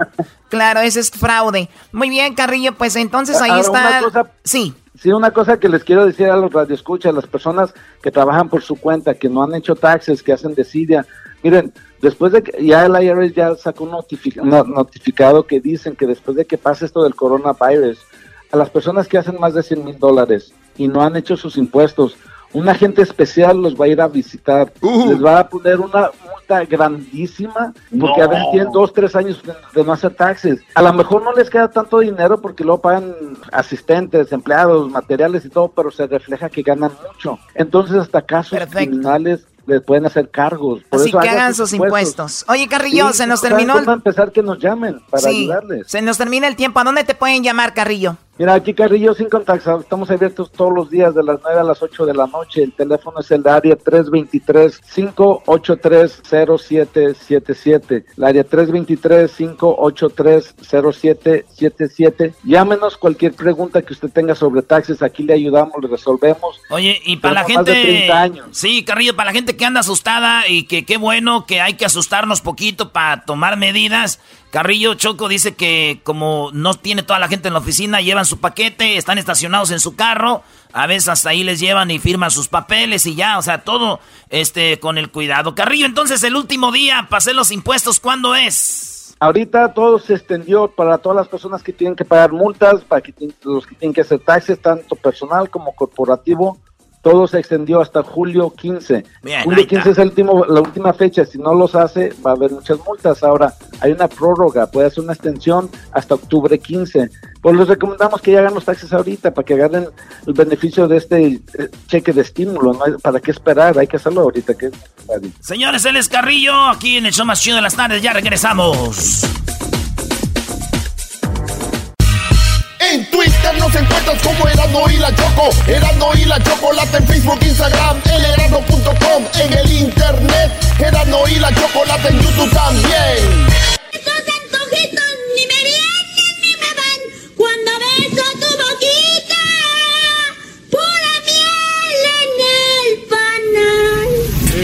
Claro, ese es fraude. Muy bien, Carrillo, pues entonces ahí Ahora, está. una cosa- sí. Sí, una cosa que les quiero decir a los radioescuchas, las personas que trabajan por su cuenta, que no han hecho taxes, que hacen desidia, miren, después de que ya el IRS ya sacó un notific- no- notificado que dicen que después de que pase esto del coronavirus, a las personas que hacen más de 100 mil dólares y no han hecho sus impuestos, un agente especial los va a ir a visitar, les va a poner una multa grandísima, porque a veces tienen dos, tres años de, de no hacer taxes. A lo mejor no les queda tanto dinero porque luego pagan asistentes, empleados, materiales y todo, pero se refleja que ganan mucho. Entonces hasta casos criminales les pueden hacer cargos. Por Así eso que hagan sus impuestos. Oye, Carrillo, Sí, se nos ¿saben terminó. cuándo empezar que nos llamen para Sí, ayudarles. se nos termina el tiempo. ¿A dónde te pueden llamar, Carrillo? Mira, aquí Carrillo sin contacto, estamos abiertos todos los días de las 9 a las 8 de la noche. El teléfono es el de área 323-583-0777. El área 323-583-0777. Llámenos cualquier pregunta que usted tenga sobre taxes, aquí le ayudamos, le resolvemos. Oye, y para la Tenemos más de gente. 30 años. Sí, Carrillo, para la gente que anda asustada y que qué bueno que hay que asustarnos poquito para tomar medidas. Carrillo Choco dice que como no tiene toda la gente en la oficina, llevan su paquete, están estacionados en su carro, a veces hasta ahí les llevan y firman sus papeles y ya, o sea, todo este con el cuidado. Carrillo, entonces el último día para hacer los impuestos, ¿cuándo es? Ahorita todo se extendió para todas las personas que tienen que pagar multas, para que los que tienen que hacer taxes, tanto personal como corporativo. Todo se extendió hasta julio 15. Bien, ahí julio está. 15 es el último, la última fecha. Si no los hace, va a haber muchas multas. Ahora, hay una prórroga, puede hacer una extensión hasta octubre 15. Pues les recomendamos que ya hagan los taxes ahorita para que agarren el beneficio de este eh, cheque de estímulo. ¿no? hay- ¿Para qué esperar? Hay que hacerlo ahorita. Que es necesario. Señores, él es Carrillo, aquí en el show más chido de las tardes, ya regresamos. En Twitter nos encuentras como Erasmo y la Choco. Erasmo y la Chocolate en Facebook, Instagram, el erasmo.com. En el internet, Erasmo y la Chocolate en YouTube también. Cuando beso tu boquita.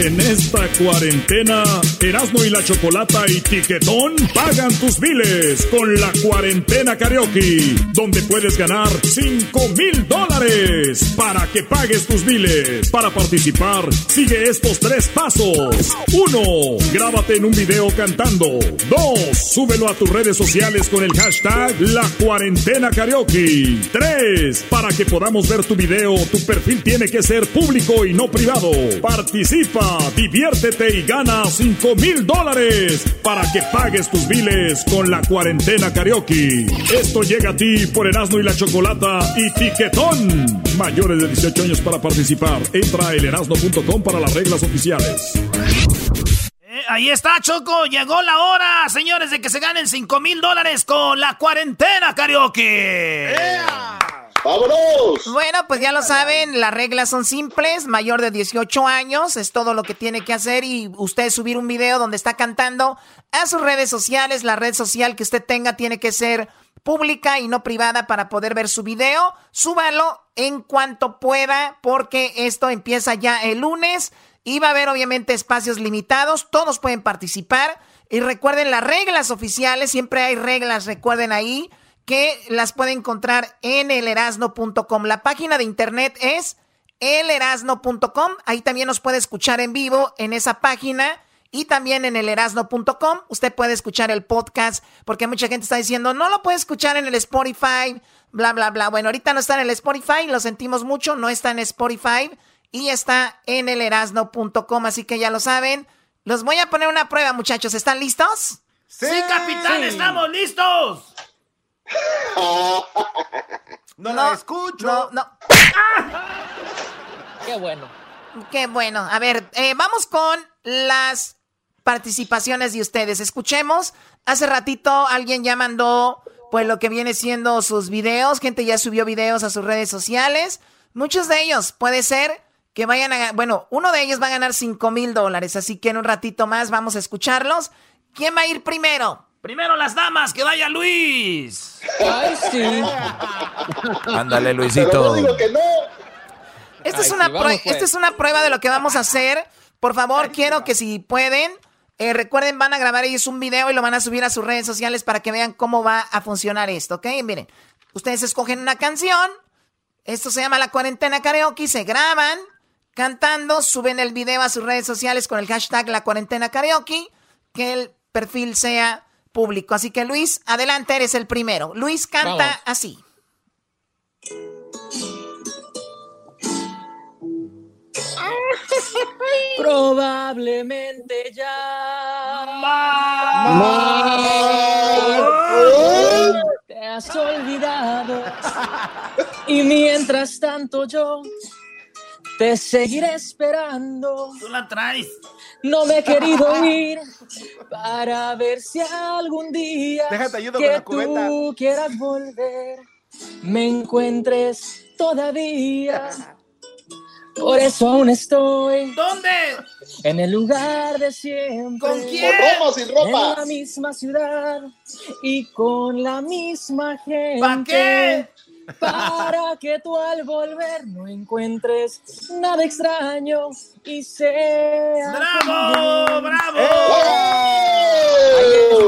En esta cuarentena, Erasmo y la Chocolata y Tiquetón pagan tus biles con la cuarentena karaoke, donde puedes ganar 5 mil dólares para que pagues tus biles. Para participar, sigue estos tres pasos. 1. Grábate en un video cantando. 2. Súbelo a tus redes sociales con el hashtag La Cuarentena Karaoke. 3. Para que podamos ver tu video, tu perfil tiene que ser público y no privado. Participa, diviértete y gana 5 mil dólares para que pagues tus biles con la cuarentena karaoke. Esto llega a ti por Erasmo y la Chocolata y Tiquetón. Mayores de 18 años para participar. Entra a elerasno.com para las reglas oficiales. Eh, ahí está, Choco. Llegó la hora, señores, de que se ganen 5 mil dólares con la cuarentena karaoke. ¡Vámonos! Bueno, pues ya lo saben, las reglas son simples, mayor de 18 años, es todo lo que tiene que hacer y usted subir un video donde está cantando a sus redes sociales, la red social que usted tenga tiene que ser pública y no privada para poder ver su video. Súbalo en cuanto pueda porque esto empieza ya el lunes y va a haber obviamente espacios limitados, todos pueden participar y recuerden las reglas oficiales, siempre hay reglas, recuerden ahí que las puede encontrar en elerasno.com. La página de internet es elerasno.com. Ahí también nos puede escuchar en vivo en esa página y también en el erasno.com. Usted puede escuchar el podcast porque mucha gente está diciendo, no lo puede escuchar en el Spotify, bla, bla, bla. Bueno, ahorita no está en el Spotify, lo sentimos mucho, no está en Spotify y está en el erasno.com, así que ya lo saben. Los voy a poner una prueba, muchachos. ¿Están listos? Sí, capitán, estamos listos. No, la escucho. No, no. Qué bueno. Qué bueno. A ver, eh, vamos con las participaciones de ustedes. Escuchemos. Hace ratito alguien ya mandó pues lo que viene siendo sus videos. Gente ya subió videos a sus redes sociales. Muchos de ellos puede ser que vayan a... Bueno, uno de ellos va a ganar 5 mil dólares. Así que en un ratito más vamos a escucharlos. ¿Quién va a ir primero? Primero las damas, que vaya Luis. Ay, sí. [LAUGHS] Ándale, Luisito. no digo que no. Esta, es una sí, vamos, pues. esta es una prueba de lo que vamos a hacer. Por favor, quiero que si pueden, eh, recuerden, van a grabar ellos un video y lo van a subir a sus redes sociales para que vean cómo va a funcionar esto, ¿ok? Miren, ustedes escogen una canción. Esto se llama La Cuarentena Karaoke. Se graban cantando, suben el video a sus redes sociales con el hashtag La Cuarentena Karaoke. Que el perfil sea público. Así que Luis, adelante, eres el primero. Luis canta Vamos. así. [LAUGHS] Probablemente ya. Te has olvidado. Y mientras tanto yo te seguiré esperando. Tú la traes. No me he querido [LAUGHS] ir para ver si algún día Déjate, ayudo con que la tú quieras volver me encuentres todavía. Por eso aún estoy ¿Dónde? en el lugar de siempre. ¿Con quién? Con ropa sin En ropa. la misma ciudad y con la misma gente. ¿Pa qué? Para que tú al volver no encuentres nada extraño y sea. ¡Bravo! ¡Bravo!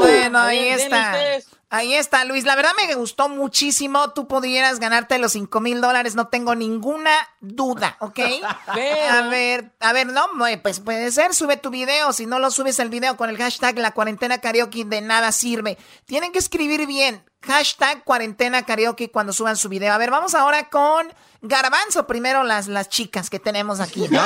Bueno, ahí está. Ahí está, Luis. La verdad me gustó muchísimo. Tú pudieras ganarte los 5 mil dólares, no tengo ninguna duda, ¿ok? Pero- A ver, a ver, no, pues puede ser, sube tu video. Si no lo subes el video con el hashtag la cuarentena karaoke, de nada sirve. Tienen que escribir bien. Hashtag cuarentena karaoke cuando suban su video. A ver, vamos ahora con Garbanzo. Primero las, las chicas que tenemos aquí, ¿no?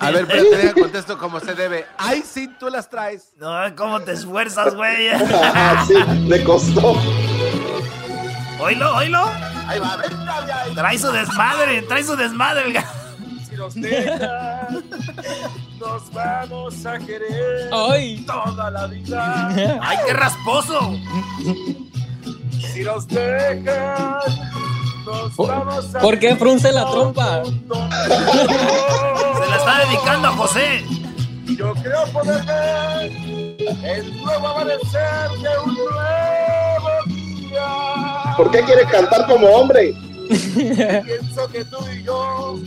A ver, pero te contesto como se debe. Ay, sí, tú las traes. No, ¿cómo te esfuerzas, güey? [LAUGHS] Sí, le costó. Oílo, oílo. Ahí va. Trae su desmadre, trae su desmadre. el Si nos dejan, nos vamos a querer Ay. toda la vida. [LAUGHS] ¡Ay, qué rasposo! Si nos dejan, nos vamos a ¿Por qué frunce la trompa? Se la está dedicando a José. Yo creo poder ver el nuevo amanecer de un nuevo día. ¿Por qué quiere cantar como hombre? Pienso que tú y yo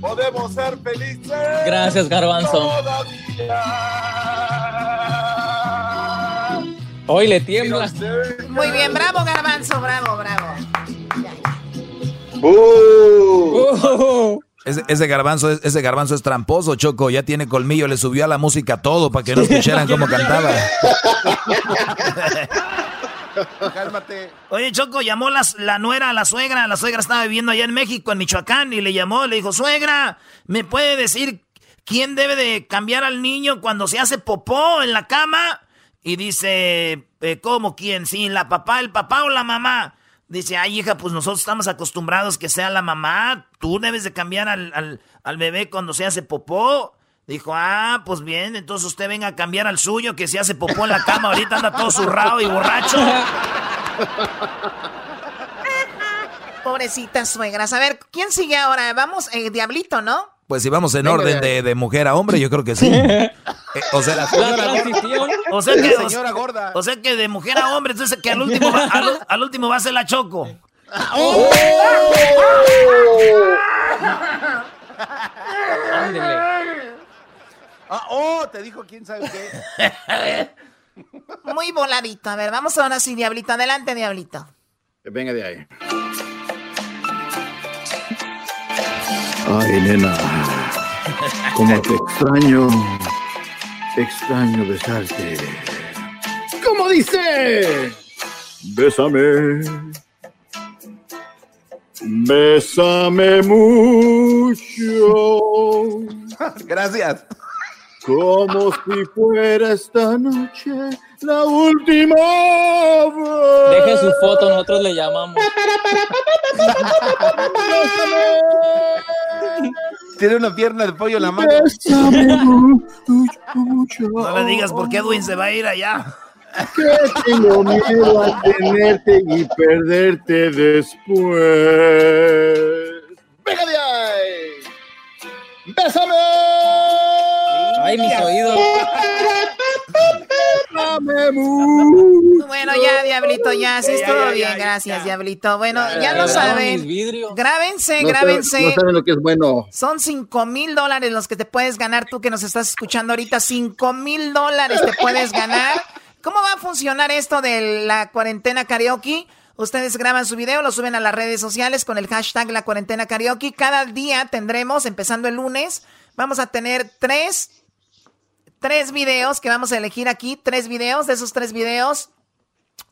podemos ser felices. Gracias, Garbanzo. Todavía. Hoy le tiembla. Muy bien, bravo, Garbanzo, bravo, bravo. Uh. Ese, ese garbanzo, es- ese garbanzo es tramposo, Choco. Ya tiene colmillo, le subió a la música todo para que no escucharan [LAUGHS] cómo cantaba. [LAUGHS] [LAUGHS] Cálmate. Oye, Choco, llamó la nuera a la suegra. La suegra estaba viviendo allá en México, en Michoacán, y le llamó, le dijo, suegra, ¿me puede decir quién debe de cambiar al niño cuando se hace popó en la cama? Y dice, eh, ¿cómo quién? Sí, la papá, el papá o la mamá. Dice, ay, hija, pues nosotros estamos acostumbrados que sea la mamá. Tú debes de cambiar al, al- al bebé cuando se hace popó. Dijo, ah, pues bien, entonces usted venga a cambiar al suyo que se hace popó en la cama. Ahorita anda todo zurrado y borracho. [LAUGHS] Pobrecitas suegras. A ver, ¿quién sigue ahora? Vamos, eh, Diablito, ¿no? Pues si vamos en Venga, orden de de, mujer a hombre, yo creo que sí. [LAUGHS] Eh, o sea, La transición. O sea que, La señora gorda. o sea que de mujer a hombre, entonces que al último va, al, al último va a ser la choco. [LAUGHS] Ándele. Ah, oh, te dijo quién sabe qué. [LAUGHS] Muy voladito. A ver, vamos ahora sí, Diablito. Adelante, Diablito. Venga de ahí. Ay, nena. Como te extraño, extraño besarte. ¿Cómo dice? Bésame. Bésame mucho. [LAUGHS] Gracias. Como si fuera esta noche la última vez. Deje su foto, nosotros le llamamos. Tiene una pierna de pollo en la mano. Bésame mucho. No le digas por qué Edwin se va a ir allá. Que tengo miedo a tenerte y perderte después. ¡Venga de ahí! ¡Bésame! Ay, mis oídos. Bueno, ya, Diablito, ya, sí, Ya, estuvo ya, bien, ya, gracias, Diablito. Bueno, Ya, ya, ya, lo ya. saben. Grábense, No grábense. saben- No saben lo que es bueno. Son 5 mil dólares los que te puedes ganar tú que nos estás escuchando ahorita. 5 mil dólares te puedes ganar. ¿Cómo va a funcionar esto de la cuarentena karaoke? Ustedes graban su video, lo suben a las redes sociales con el hashtag la cuarentena karaoke. Cada día tendremos, empezando el lunes, vamos a tener tres, tres videos que vamos a elegir aquí. Tres videos. De esos tres videos,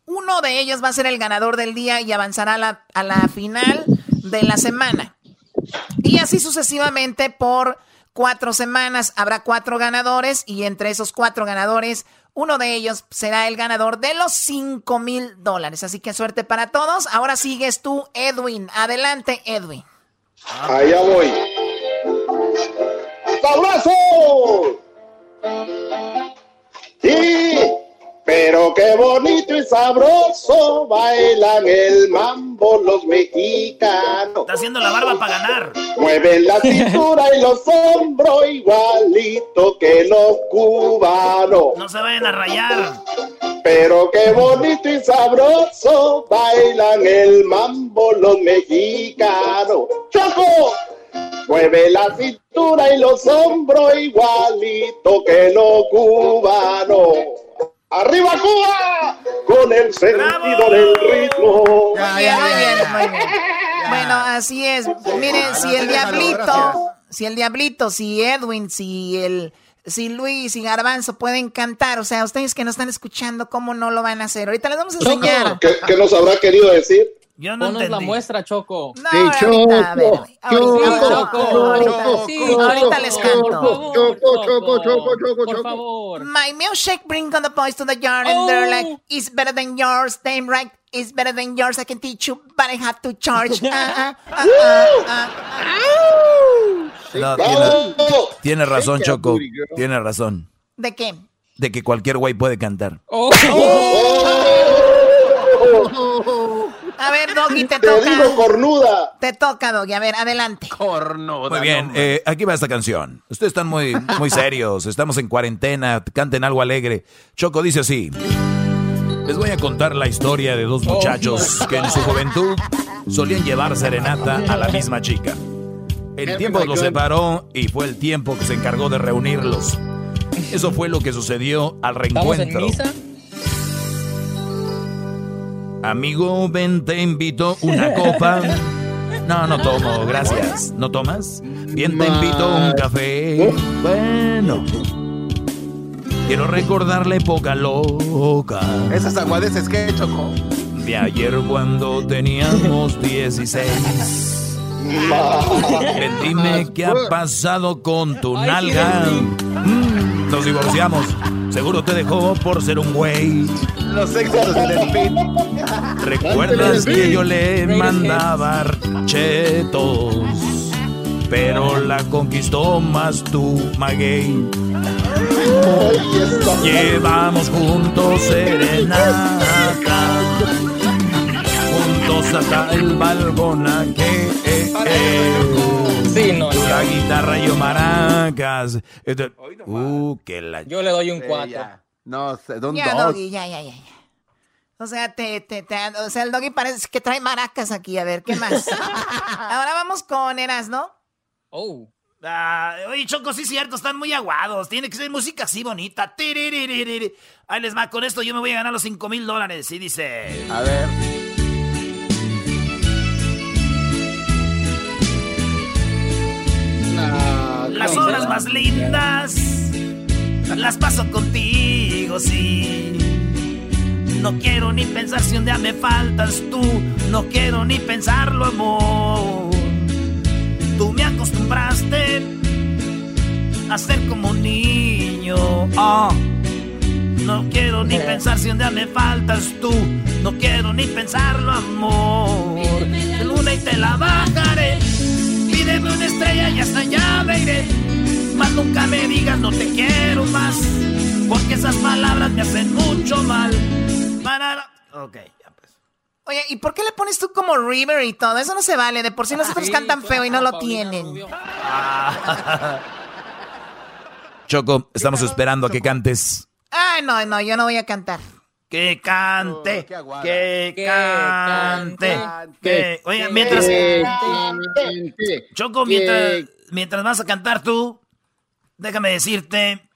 uno de ellos va a ser el ganador del día y avanzará a la, a la final de la semana. Y así sucesivamente por cuatro semanas habrá cuatro ganadores y entre esos cuatro ganadores, uno de ellos será el ganador de los cinco mil dólares. Así que suerte para todos. Ahora sigues tú, Edwin. Adelante, Edwin. Allá voy. ¡Sabroso! Sí, pero qué bonito y sabroso bailan el mambo los mexicanos. Está haciendo la barba para ganar. Mueven la [LAUGHS] cintura y los hombros igualito que los cubanos. No se vayan a rayar. Pero qué bonito y sabroso bailan el mambo los mexicanos. ¡Choco! Mueve la cintura y los hombros igualito que los cubanos. ¡Arriba Cuba! Con el sentido del ritmo. Muy bien, muy bien, muy bien. Bueno, así es. Miren, si el diablito, si el diablito, si Edwin, si el, si Luis, si Garbanzo pueden cantar, o sea, ustedes que nos están escuchando, ¿cómo no lo van a hacer? Ahorita les vamos a enseñar. ¿Qué, qué nos habrá querido decir? Yo no Ponos la entendí. muestra, Choco. No, ahorita, ver, ahorita, ahorita, ahorita les canto. Por favor. My milkshake bring all the boys to the yard and they're like, Oh. it's better than yours, damn right, it's better than yours, I can teach you, but I have to charge. No, tiene, tiene razón, Choco. Tiene razón. ¿De qué? De que cualquier güey puede cantar. [LAUGHS] A ver, Doggy, te [LAUGHS] Te digo toca. cornuda. Te toca, Doggy. A ver, adelante. Muy bien, eh, aquí va esta canción. Ustedes están muy, muy serios, estamos en cuarentena, canten algo alegre. Choco dice así. Les voy a contar la historia de dos muchachos que en su juventud solían llevar serenata a la misma chica. El tiempo los separó y fue el tiempo que se encargó de reunirlos. Eso fue lo que sucedió al ¿Estamos en reencuentro. misa? Amigo, ven, te invito una copa. No, no tomo, gracias. ¿No tomas? Bien, te invito un café. Bueno. Quiero recordar la época loca. Esas aguadeces que chocó. De ayer cuando teníamos 16. Ven, dime qué ha pasado con tu nalga. Mm, Nos divorciamos. Seguro te dejó por ser un güey. Los éxitos del speed. [LAUGHS] ¿Recuerdas que yo le mandaba chetos? Pero la conquistó más tu maguey. Llevamos juntos serenata. Juntos hasta el balgona que Sí, no, La guitarra y yo maracas. Uh, que la Yo le doy un Sí, 4. No un Ya, dos. Doggy, ya, ya, ya. ya. O sea, te, te, te- o sea, el Doggy parece que trae maracas aquí. A ver, ¿qué más? [LAUGHS] Ahora vamos con Eras, ¿no? Oh. Ah, oye, Choco, sí es cierto, están muy aguados. Tiene que ser música así bonita. Ahí les va, con esto yo me voy a ganar los 5 mil dólares. Y dice... A ver. Las obras más lindas las paso contigo, sí. No quiero ni pensar si un día me faltas tú, no quiero ni pensarlo, amor. Tú me acostumbraste a ser como un niño. Oh. No quiero ni pensar si un día me faltas tú. No quiero ni pensarlo, amor. De luna y te la bajaré. Pídeme una estrella y hasta allá me iré. Más nunca me digas no te quiero más. Porque esas palabras me hacen mucho mal. Para... Ok, ya pues. Oye, ¿y por qué le pones tú como River y todo? Eso no se vale. De por sí los otros Sí, cantan feo y no lo Paulina tienen. [LAUGHS] Choco, estamos esperando a que cantes. Ay, no, no, yo no voy a cantar. Que cante, Oh, que Que cante, cante. que... Oye, mientras... Choco, mientras, mientras vas a cantar tú, déjame decirte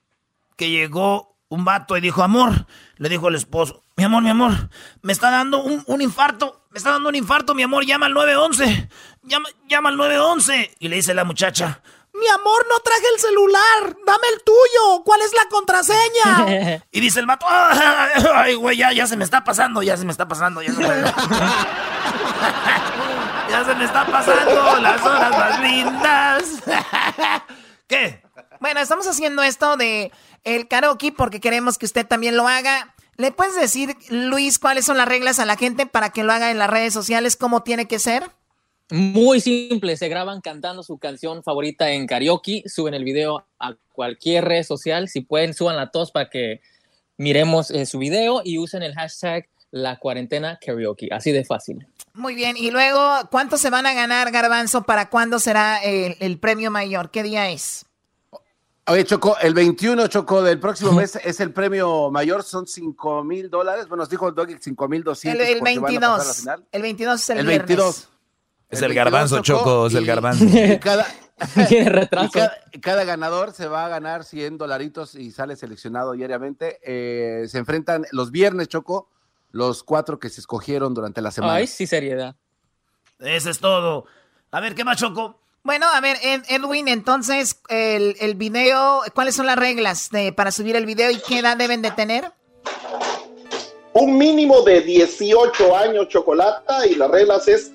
que llegó un vato y dijo, amor, le dijo el esposo, mi amor, mi amor, me está dando un, un infarto, me está dando un infarto, mi amor, llama al 911, llama, llama al 911. Y le dice la muchacha, mi amor, no traje el celular, dame el tuyo, ¿cuál es la contraseña? [LAUGHS] y dice el vato, ay, güey, ya, ya se me está pasando, ya se me está pasando, ya se me... [LAUGHS] ya se me está pasando las horas más lindas. [LAUGHS] ¿Qué? Bueno, estamos haciendo esto de el karaoke porque queremos que usted también lo haga. ¿Le puedes decir, Luis, cuáles son las reglas a la gente para que lo haga en las redes sociales? ¿Cómo tiene que ser? Muy simple, se graban cantando su canción favorita en karaoke, suben el video a cualquier red social, si pueden, suban a todos para que miremos eh, su video y usen el hashtag la cuarentena karaoke, así de fácil. Muy bien. Y luego, ¿cuánto se van a ganar, Garbanzo? ¿Para cuándo será el, el premio mayor? ¿Qué día es? Oye, Choco, el 21, Choco, del próximo mes es el premio mayor, son 5 mil dólares. Bueno, nos dijo el Doggy 5 mil El, 200 el la 22. final. El 22 es el, El viernes. 22. Es El el 22 garbanzo, Choco, es el garbanzo. [LAUGHS] Y cada, [LAUGHS] Tiene y retraso. cada, cada ganador se va a ganar 100 dolaritos y sale seleccionado diariamente. Eh, se enfrentan los viernes, Choco, los cuatro que se escogieron durante la semana. Ay, sí, seriedad. Eso es todo. A ver, ¿qué más, Choco? Bueno, a ver, Ed- Edwin, entonces, el, el video, ¿cuáles son las reglas de, para subir el video y qué edad deben de tener? un mínimo de 18 años chocolata y las reglas es,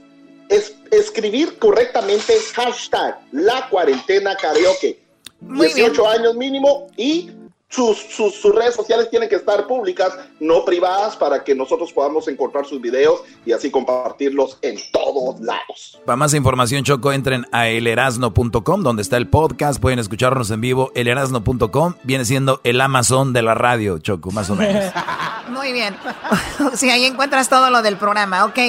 es escribir correctamente hashtag la cuarentena karaoke. Muy 18 años mínimo y sus, sus, sus redes sociales tienen que estar públicas, no privadas, para que nosotros podamos encontrar sus videos y así compartirlos en todos lados. Para más información, Choco, entren a elerasno.com, donde está el podcast. Pueden escucharnos en vivo. Elerasno.com viene siendo el Amazon de la radio, Choco, más o menos. [LAUGHS] Muy bien. [LAUGHS] sí, ahí encuentras todo lo del programa, ok.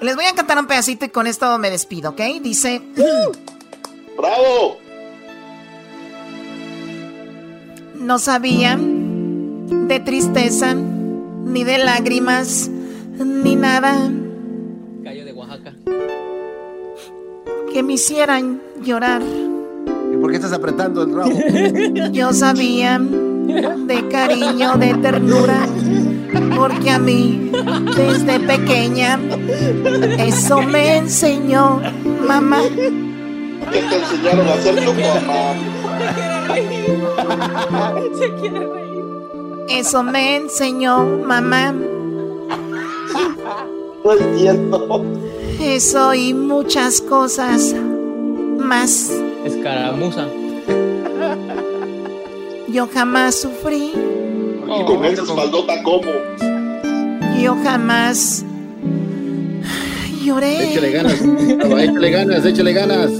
Les voy a cantar un pedacito y con esto me despido, ¿ok? Dice... ¡Bravo! No sabía de tristeza, ni de lágrimas, ni nada Calle de Oaxaca. que me hicieran llorar. ¿Y por qué estás apretando el rabo? [LAUGHS] Yo sabía de cariño, de ternura, porque a mí desde pequeña eso me enseñó mamá. ¿Qué te enseñaron a hacer tu mamá? [LAUGHS] [LAUGHS] Se quiere reír. Eso me enseñó mamá. No entiendo. Eso y muchas cosas más. Escaramuza. Yo jamás sufrí, Y con esa espaldota, ¿cómo? yo jamás lloré. Échale ganas, échale ganas, échale ganas.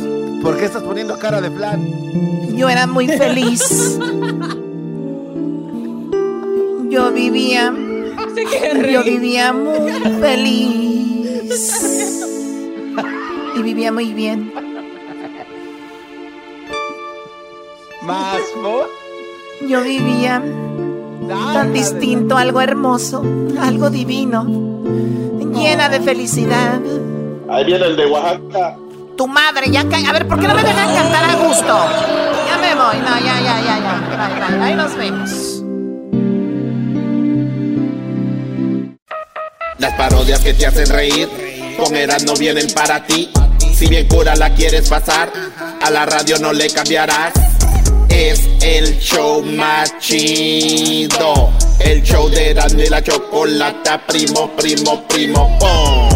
¿Por qué estás poniendo cara de plan? Yo era muy feliz. Yo vivía, yo vivía muy feliz. Y vivía muy bien. Más. Yo vivía tan distinto, algo hermoso, algo divino, llena de felicidad. Ahí viene el de Oaxaca. Tu madre, ya ca- A ver, ¿por qué no me dejan cantar a gusto? Ya me voy. No, ya, ya, ya, ya. Ahí nos vemos. Las parodias que te hacen reír con Eras no vienen para ti. Si bien cura la quieres pasar, a la radio no le cambiarás. es el show más chido. El show de Erasmo y la chocolata, primo, primo, primo, pom.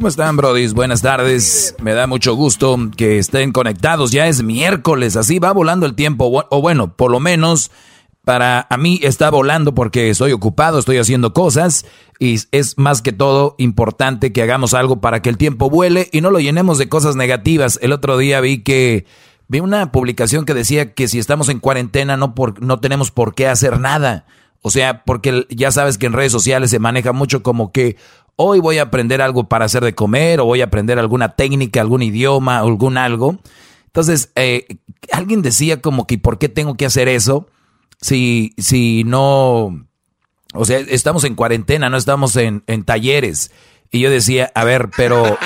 ¿Cómo están, brodis? Buenas tardes. Me da mucho gusto que estén conectados. Ya es miércoles, así va volando el tiempo. O bueno, por lo menos para a mí está volando porque estoy ocupado, estoy haciendo cosas y es más que todo importante que hagamos algo para que el tiempo vuele y no lo llenemos de cosas negativas. El otro día vi que vi una publicación que decía que si estamos en cuarentena no por, no tenemos por qué hacer nada. O sea, porque ya sabes que en redes sociales se maneja mucho como que hoy voy a aprender algo para hacer de comer o voy a aprender alguna técnica, algún idioma, algún algo. Entonces, eh, alguien decía como que ¿por qué tengo que hacer eso? Si, si no, o sea, estamos en cuarentena, no estamos en, en talleres. Y yo decía, a ver, pero,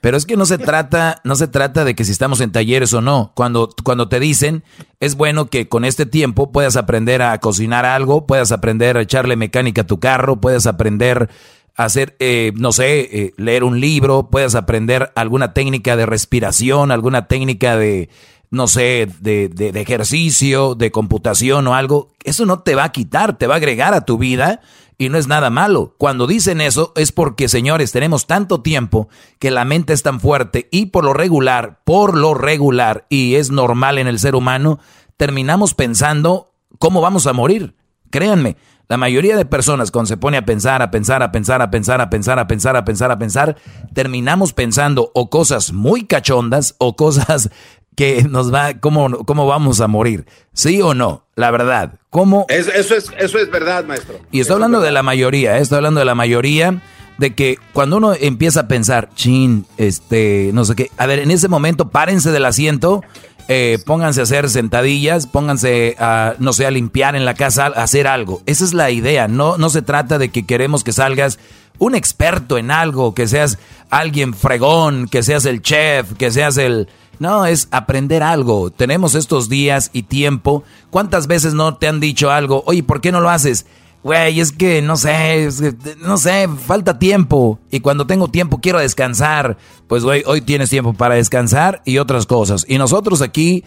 pero es que no se trata, no se trata de que si estamos en talleres o no. Cuando, cuando te dicen, es bueno que con este tiempo puedas aprender a cocinar algo, puedas aprender a echarle mecánica a tu carro, puedas aprender hacer, eh, no sé, eh, leer un libro, puedes aprender alguna técnica de respiración, alguna técnica de, no sé, de, de, de, ejercicio, de computación o algo. Eso no te va a quitar, te va a agregar a tu vida y no es nada malo. Cuando dicen eso es porque, señores, tenemos tanto tiempo que la mente es tan fuerte y por lo regular, por lo regular, y es normal en el ser humano, terminamos pensando cómo vamos a morir. Créanme, la mayoría de personas cuando se pone a pensar, a pensar, a pensar, a pensar, a pensar, a pensar, a pensar, a pensar, terminamos pensando o cosas muy cachondas o cosas [LAUGHS] que nos va, cómo, cómo vamos a morir. ¿Sí o no? La verdad. ¿Cómo? Eso, eso, es, eso es verdad, maestro. Y estoy hablando de la mayoría, ¿eh? estoy hablando de la mayoría de que cuando uno empieza a pensar, chin, este, no sé qué, a ver, en ese momento párense del asiento eh, pónganse a hacer sentadillas, pónganse a, no sé, a limpiar en la casa, a hacer algo. Esa es la idea. No, no se trata de que queremos que salgas un experto en algo, que seas alguien fregón, que seas el chef, que seas el... No, es aprender algo. Tenemos estos días y tiempo. ¿Cuántas veces no te han dicho algo? Oye, ¿por qué no lo haces? Güey, es que no sé, no sé, falta tiempo. Y cuando tengo tiempo quiero descansar. Pues, hoy tienes tiempo para descansar y otras cosas. Y nosotros aquí,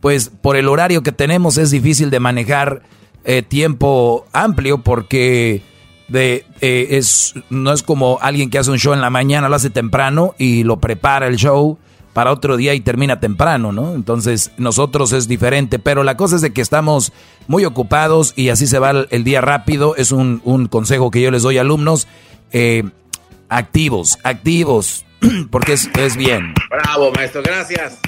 pues, por el horario que tenemos es difícil de manejar eh, tiempo amplio porque de, eh, es, no es como alguien que hace un show en la mañana, lo hace temprano y lo prepara el show para otro día y termina temprano, ¿no? Entonces nosotros es diferente, pero la cosa es de que estamos muy ocupados y así se va el, día rápido. Es un, un, consejo que yo les doy a alumnos. Eh, activos, activos, [CLEARS THROAT] porque es, es, bien. Bravo, maestro, gracias.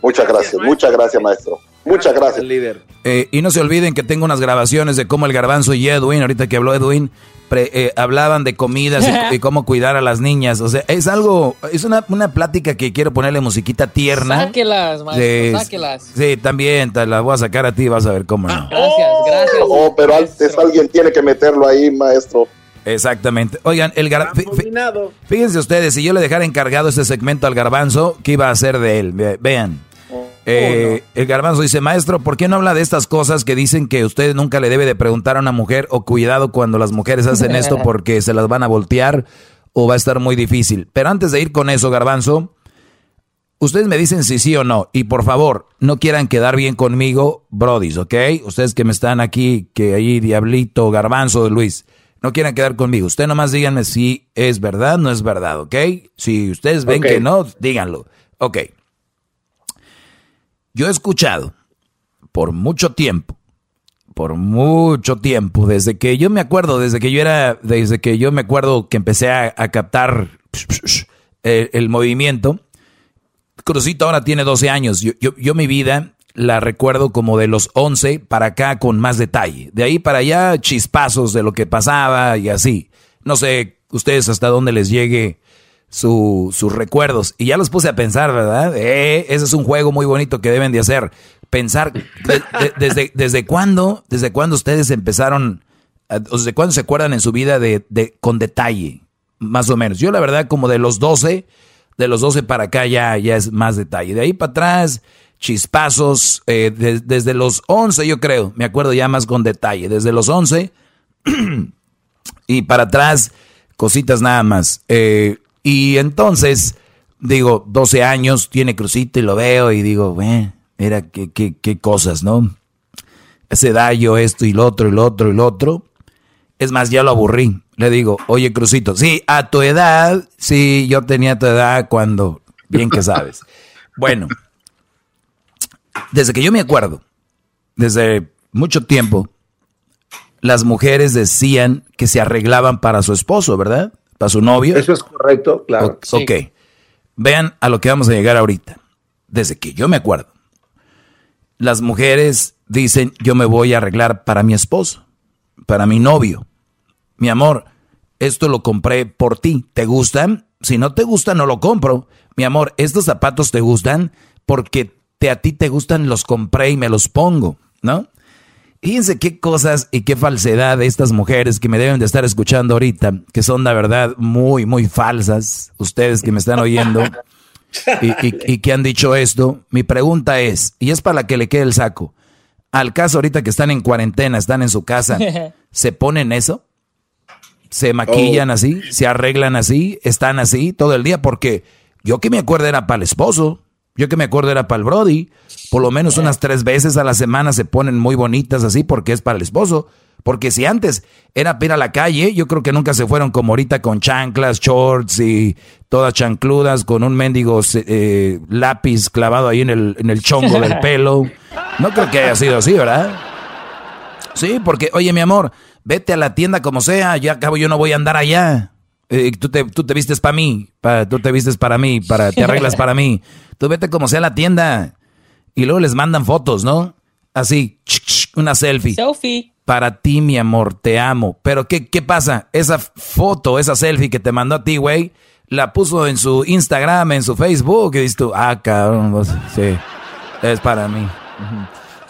Muchas gracias, gracias muchas gracias, maestro. Muchas gracias, líder. Eh, y no se olviden que tengo unas grabaciones de cómo el garbanzo y Edwin, ahorita que habló Edwin, Pre, eh, hablaban de comidas y, [LAUGHS] y, cómo cuidar a las niñas. O sea, es algo, es una, una plática que quiero ponerle musiquita tierna. Sáquelas, maestro, de, sáquelas. Sí, también te las voy a sacar a ti, vas a ver cómo no. Gracias, gracias. Oh, pero maestro. antes alguien tiene que meterlo ahí, maestro. Exactamente. Oigan, el gar... fíjense ustedes, si yo le dejara encargado este segmento al garbanzo, ¿qué iba a hacer de él? Vean. Eh, no. El garbanzo dice, maestro, ¿por qué no habla de estas cosas que dicen que usted nunca le debe de preguntar a una mujer o cuidado cuando las mujeres hacen esto [LAUGHS] porque se las van a voltear o va a estar muy difícil? Pero antes de ir con eso, garbanzo, ustedes me dicen si sí o no. Y por favor, no quieran quedar bien conmigo, brodis, ¿ok? Ustedes que me están aquí, que ahí, Diablito, Garbanzo, Luis, no quieran quedar conmigo. Ustedes nomás díganme si es verdad o no es verdad, ¿ok? Si ustedes ven okay. que no, díganlo. Ok. Yo he escuchado por mucho tiempo, por mucho tiempo, desde que yo me acuerdo, desde que yo era, desde que yo me acuerdo que empecé a, captar el, el, movimiento. Crucito ahora tiene 12 años. Yo, yo, yo, mi vida la recuerdo como de los 11 para acá con más detalle. De ahí para allá chispazos de lo que pasaba y así. No sé ustedes hasta dónde les llegue su, sus recuerdos. Y ya los puse a pensar, ¿verdad? Eh, ese es un juego muy bonito que deben de hacer. pensar de- de- desde, desde cuándo, desde cuándo ustedes empezaron, o desde cuándo se acuerdan en su vida de, de- con detalle, más o menos. Yo la verdad como de los 12, de los 12 para acá ya, ya es más detalle. De ahí para atrás, chispazos, eh, de- desde los 11 yo creo, me acuerdo ya más con detalle. Desde los 11 [CLEARS THROAT] y para atrás, cositas nada más. Eh, y entonces, digo, 12 años, tiene crucito y lo veo y digo, bueno, mira qué, qué, qué cosas, ¿no? Ese edad yo esto y lo otro y lo otro y lo otro. Es más, ya lo aburrí. Le digo, oye, Crucito, sí, a tu edad, sí, yo tenía tu edad cuando, bien que sabes. [LAUGHS] Bueno, desde que yo me acuerdo, desde mucho tiempo, las mujeres decían que se arreglaban para su esposo, ¿verdad? Para su novio. Eso es correcto, claro. O- Ok. Vean a lo que vamos a llegar ahorita. Desde que yo me acuerdo. Las mujeres dicen, yo me voy a arreglar para mi esposo, para mi novio. Mi amor, esto lo compré por ti. ¿Te gustan? Si no te gustan, no lo compro. Mi amor, estos zapatos te gustan porque te, a ti te gustan, los compré y me los pongo, ¿no? Fíjense qué cosas y qué falsedad de estas mujeres que me deben de estar escuchando ahorita, que son la verdad muy, muy falsas, ustedes que me están oyendo y, y- y que han dicho esto. Mi pregunta es, y es para la que le quede el saco, al caso ahorita que están en cuarentena, están en su casa, [LAUGHS] ¿se ponen eso? ¿Se maquillan así? ¿Se arreglan así? ¿Están así todo el día? Porque yo que me acuerdo era para el esposo, yo que me acuerdo era para el Brody. Por lo menos unas tres veces a la semana se ponen muy bonitas así porque es para el esposo. Porque si antes era para ir a la calle, yo creo que nunca se fueron como ahorita con chanclas, shorts y todas chancludas con un mendigo eh, lápiz clavado ahí en el, en el chongo del [LAUGHS] pelo. No creo que haya sido así, ¿verdad? Sí, porque, oye, mi amor, vete a la tienda como sea, ya acabo yo no voy a andar allá. Eh, tú, te, tú te vistes para mí, pa- tú te vistes para mí, para, te arreglas para mí. Tú vete como sea a la tienda. Y luego les mandan fotos, ¿no? Así, una selfie. Selfie. Para ti, mi amor, te amo. Pero ¿qué, qué pasa? Esa foto, esa selfie que te mandó a ti, güey, la puso en su Instagram, en su Facebook, y dices tú, ah, cabrón, sí, es para mí.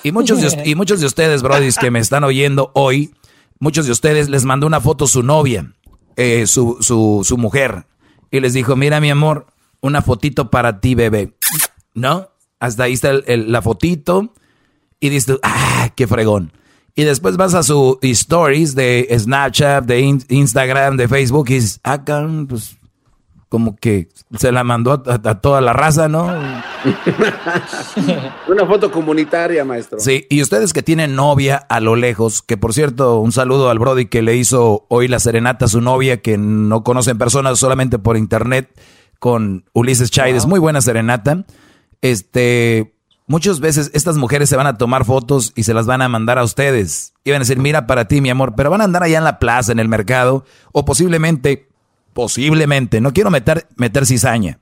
Y muchos, de, y muchos de ustedes, brodis, que me están oyendo hoy, muchos de ustedes les mandó una foto su novia, eh, su, su, su mujer, y les dijo, mira mi amor, una fotito para ti, bebé. ¿No? Hasta ahí está el- la fotito, y dices, ah, qué fregón. Y después vas a su stories de Snapchat, de In- Instagram, de Facebook, y dices, ah, pues como que se la mandó a, a- a toda la raza, ¿no? [LAUGHS] Una foto comunitaria, maestro. Sí, y ustedes que tienen novia a lo lejos, que por cierto, un saludo al Brody que le hizo hoy la serenata a su novia, que no conoce en persona solamente por internet, con Ulises Chaides, muy buena serenata. Este, muchas veces estas mujeres se van a tomar fotos y se las van a mandar a ustedes. Y van a decir, mira para ti, mi amor, pero van a andar allá en la plaza, en el mercado, o posiblemente, posiblemente, no quiero meter, meter cizaña,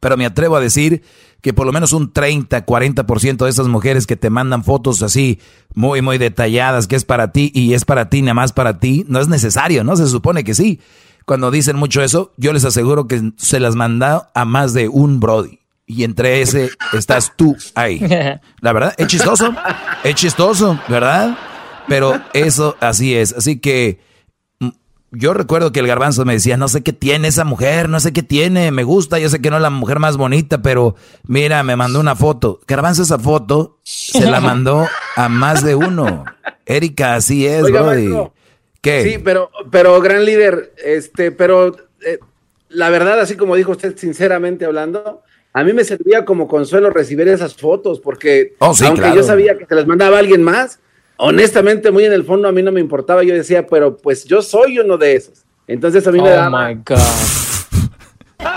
pero me atrevo a decir que por lo menos un 30, 40% de esas mujeres que te mandan fotos así muy, muy detalladas, que es para ti y es para ti, nada más para ti, no es necesario, ¿no? Se supone que sí. Cuando dicen mucho eso, yo les aseguro que se las manda a más de un Brody. Y entre ese estás tú ahí. La verdad, es chistoso, es chistoso, ¿verdad? Pero eso así es. Así que yo recuerdo que el garbanzo me decía, no sé qué tiene esa mujer, no sé qué tiene, me gusta, yo sé que no es la mujer más bonita, pero mira, me mandó una foto. Garbanzo esa foto se la mandó a más de uno. Erika, así es, Oiga, brody. ¿Qué? Sí, pero, pero gran líder, este, pero eh, la verdad, así como dijo usted, sinceramente hablando, a mí me servía como consuelo recibir esas fotos, porque Oh, sí, aunque claro. yo sabía que se las mandaba a alguien más, honestamente, muy en el fondo a mí no me importaba, yo decía, pero pues yo soy uno de esos. Entonces a mí me Oh daba... my God. [LAUGHS]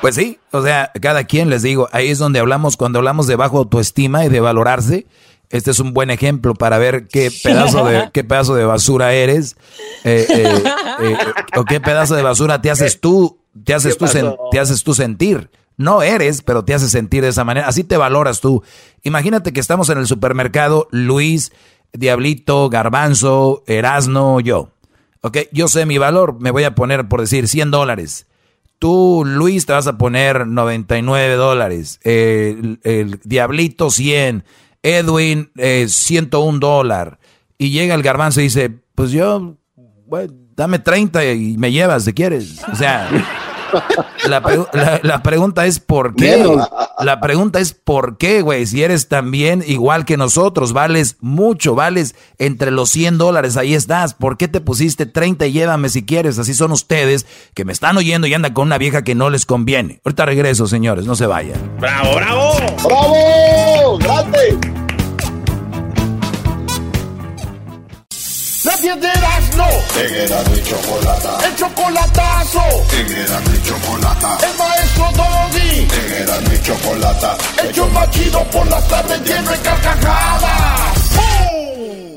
Pues sí, o sea, cada quien les digo, ahí es donde hablamos, cuando hablamos de bajo autoestima y de valorarse, este es un buen ejemplo para ver qué pedazo de, [LAUGHS] qué pedazo de basura eres, eh, eh, eh, o qué pedazo de basura te haces [LAUGHS] tú, te haces ¿Qué tú, sen- te haces tú sentir. No eres, pero te haces sentir de esa manera. Así te valoras tú. Imagínate que estamos en el supermercado, Luis, Diablito, Garbanzo, Erasno, yo. Ok, yo sé mi valor, me voy a poner por decir 100 dólares. tú, Luis, te vas a poner 99 dólares. El, Diablito, 100. Edwin, eh, 101 dólar. Y llega el garbanzo y dice, pues yo, dame 30 y me llevas si quieres. O sea, [LAUGHS] la, pregunta es ¿por qué? La pregunta es ¿por qué, güey? Si eres también igual que nosotros, vales mucho, vales entre los 100 dólares, ahí estás. ¿Por qué te pusiste 30 y llévame si quieres? Así son ustedes que me están oyendo y andan con una vieja que no les conviene. Ahorita regreso, señores, no se vayan. ¡Bravo, bravo! ¡Bravo! ¡Grande! La de Erasmo. Y Chocolata. El chocolatazo. Erasmo y Chocolata. El maestro Doggy. Erasmo y Chocolata. El show más chido por las tardes lleno de carcajadas.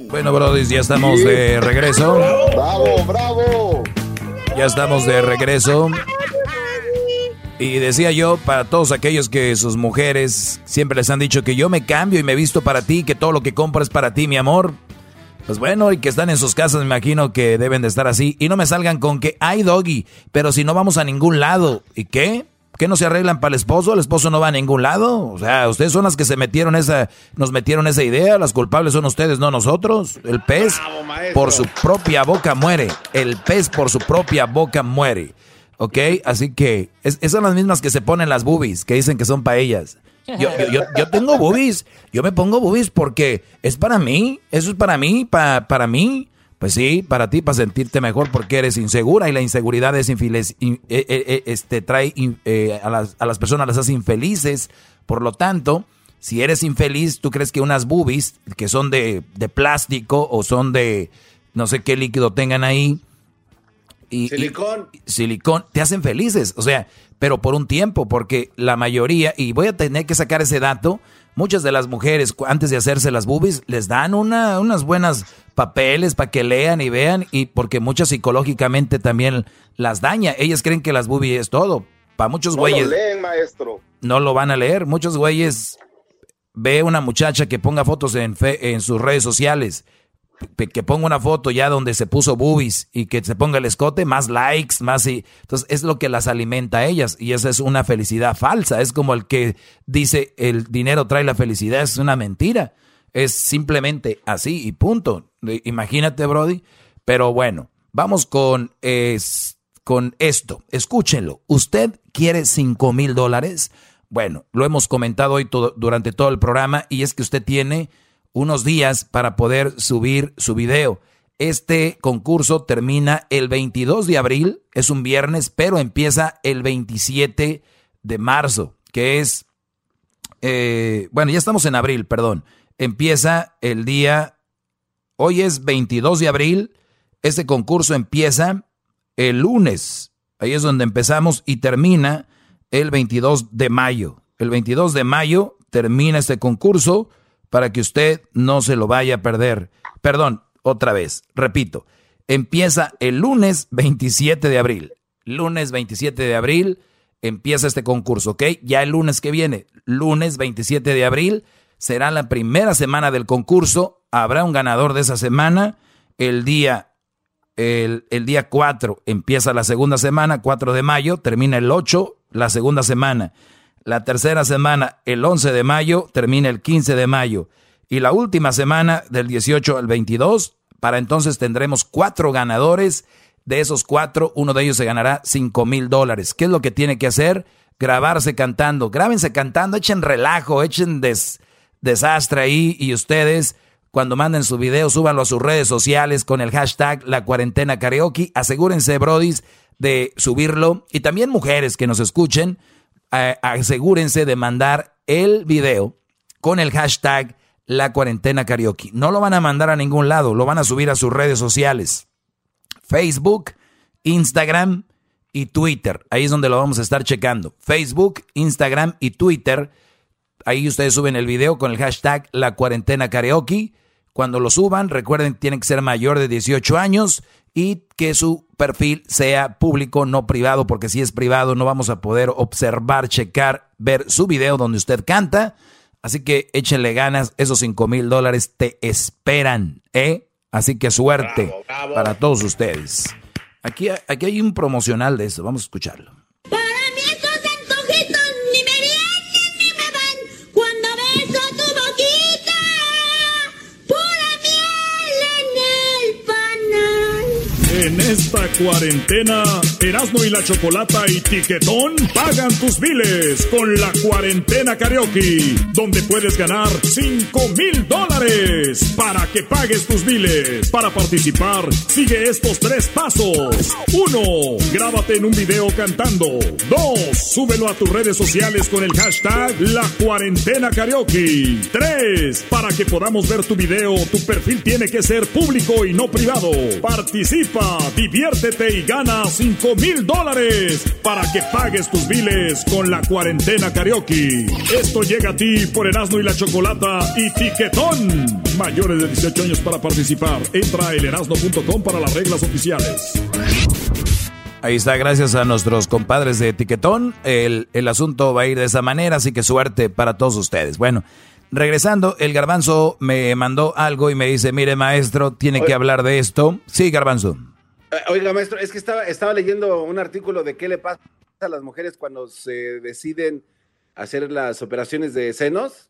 Bueno, Brody, ya estamos de regreso. ¡Bravo, bravo! Ya estamos de regreso. Y decía yo, para todos aquellos que sus mujeres siempre les han dicho que yo me cambio y me visto para ti, que todo lo que compro es para ti, mi amor. Pues bueno, y que están en sus casas, me imagino que deben de estar así. Y no me salgan con que hay doggy, pero si no vamos a ningún lado. ¿Y qué? ¿Qué no se arreglan para el esposo? ¿El esposo no va a ningún lado? O sea, ustedes son las que se metieron esa, nos metieron esa idea. Las culpables son ustedes, no nosotros. El pez por su propia boca muere. El pez por su propia boca muere. ¿Ok? Así que esas son las mismas que se ponen las boobies, que dicen que son para ellas. Yo, yo, yo, tengo boobies. Yo me pongo boobies porque es para mí. Eso es para mí, para, para mí. Pues sí, para ti, para sentirte mejor porque eres insegura y la inseguridad es infeliz, eh, eh, eh, este, trae a, las, a las personas las hace infelices. Por lo tanto, si eres infeliz, tú crees que unas boobies que son de, de plástico o son de no sé qué líquido tengan ahí. Y, silicón. silicón, te hacen felices. O sea, pero por un tiempo, porque la mayoría, y voy a tener que sacar ese dato, muchas de las mujeres antes de hacerse las boobies les dan una, unas buenas papeles para que lean y vean, y porque muchas psicológicamente también las daña. Ellas creen que las boobies es todo. Para muchos no güeyes... Lo leen, maestro. No lo van a leer. Muchos güeyes ve una muchacha que ponga fotos en, fe, en sus redes sociales que ponga una foto ya donde se puso boobies y que se ponga el escote, más likes, más y entonces es lo que las alimenta a ellas y esa es una felicidad falsa, es como el que dice el dinero trae la felicidad, es una mentira, es simplemente así y punto. Imagínate, Brody, pero bueno, vamos con, con esto, escúchenlo, ¿usted quiere cinco mil dólares? Bueno, lo hemos comentado hoy todo, durante todo el programa y es que usted tiene unos días para poder subir su video. Este concurso termina el 22 de abril, es un viernes, pero empieza el 27 de marzo, que es, eh, bueno, ya estamos en abril, perdón. Empieza el día, hoy es 22 de abril, este concurso empieza el lunes, ahí es donde empezamos y termina el 22 de mayo. El 22 de mayo termina este concurso para que usted no se lo vaya a perder. Perdón, otra vez, repito, empieza el lunes 27 de abril. Lunes 27 de abril empieza este concurso, ¿ok? Ya el lunes que viene, lunes 27 de abril, será la primera semana del concurso. Habrá un ganador de esa semana. El día, el, el día 4 empieza la segunda semana, 4 de mayo, termina el 8, la segunda semana. La tercera semana, el 11 de mayo, termina el 15 de mayo. Y la última semana, del 18 al 22, para entonces tendremos cuatro ganadores. De esos cuatro, uno de ellos se ganará 5 mil dólares. ¿Qué es lo que tiene que hacer? Grabarse cantando. Grábense cantando, echen relajo, echen desastre ahí. Y ustedes, cuando manden su video, súbanlo a sus redes sociales con el hashtag La Cuarentena Karaoke. Asegúrense, brodis, de subirlo. Y también mujeres que nos escuchen asegúrense de mandar el video con el hashtag la cuarentena karaoke. No lo van a mandar a ningún lado, lo van a subir a sus redes sociales. Facebook, Instagram y Twitter. Ahí es donde lo vamos a estar checando. Facebook, Instagram y Twitter. Ahí ustedes suben el video con el hashtag la cuarentena karaoke. Cuando lo suban, recuerden, tienen que ser mayor de 18 años y que su perfil sea público, no privado, porque si es privado no vamos a poder observar, checar, ver su video donde usted canta. Así que échenle ganas, esos 5 mil dólares te esperan, ¿eh? Así que suerte para todos ustedes. Aquí, aquí hay un promocional de eso, vamos a escucharlo. En esta cuarentena, Erasmo y la Chocolata y Tiquetón pagan tus biles con la cuarentena karaoke, donde puedes ganar 5 mil dólares para que pagues tus biles. Para participar, sigue estos tres pasos. Uno, Grábate en un video cantando. Dos, Súbelo a tus redes sociales con el hashtag La Cuarentena Karaoke. 3. Para que podamos ver tu video, tu perfil tiene que ser público y no privado. Participa, diviértete y gana 5 mil dólares para que pagues tus biles con la cuarentena karaoke. Esto llega a ti por Erasmo y la Chocolata y Tiquetón. Mayores de 18 años para participar. Entra a elerasno.com para las reglas oficiales. Ahí está, gracias a nuestros compadres de Etiquetón. El, el, asunto va a ir de esa manera, así que suerte para todos ustedes. Bueno, regresando, el garbanzo me mandó algo y me dice, mire maestro, tiene que hablar de esto. Sí, garbanzo. Eh, Oiga, maestro, es que estaba, estaba leyendo un artículo de qué le pasa a las mujeres cuando se deciden hacer las operaciones de senos.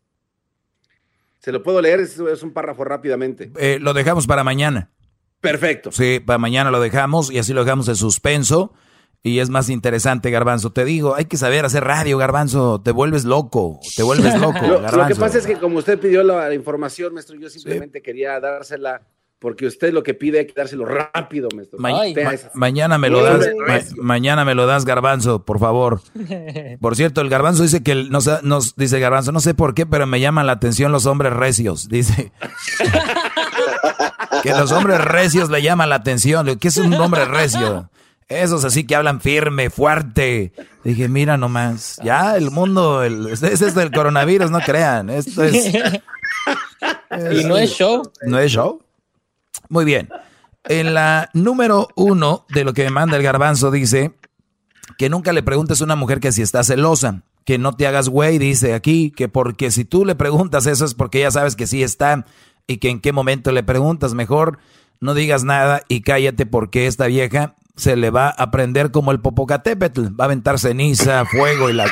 Se lo puedo leer, es, es un párrafo rápidamente. Eh, lo dejamos para mañana. Perfecto. Sí, para mañana lo dejamos y así lo dejamos en suspenso. Y es más interesante, Garbanzo. Te digo, hay que saber hacer radio, Garbanzo. Te vuelves loco, te vuelves [LAUGHS] loco, lo, Garbanzo. lo que pasa es que como usted pidió la información, maestro, yo simplemente sí. quería dársela porque usted lo que pide hay que dárselo rápido, maestro. Ma ma mañana me lo das, ma mañana me lo das, Garbanzo, por favor. [LAUGHS] Por cierto, el Garbanzo dice que el, nos, nos dice Garbanzo, no sé por qué, pero me llaman la atención los hombres recios. Dice [LAUGHS] que los hombres recios le llaman la atención. ¿Qué es un hombre recio? Esos así que hablan firme, fuerte. Dije, mira nomás, ya el mundo, el, es esto del coronavirus, no crean. Esto es, [LAUGHS] y no es show. No es show. Muy bien. En la número uno de lo que me manda el garbanzo dice que nunca le preguntes a una mujer que si está celosa, que no te hagas güey, dice aquí, que porque si tú le preguntas eso es porque ya sabes que sí está y que en qué momento le preguntas, mejor no digas nada y cállate porque esta vieja se le va a prender como el Popocatépetl, va a aventar ceniza, fuego y la...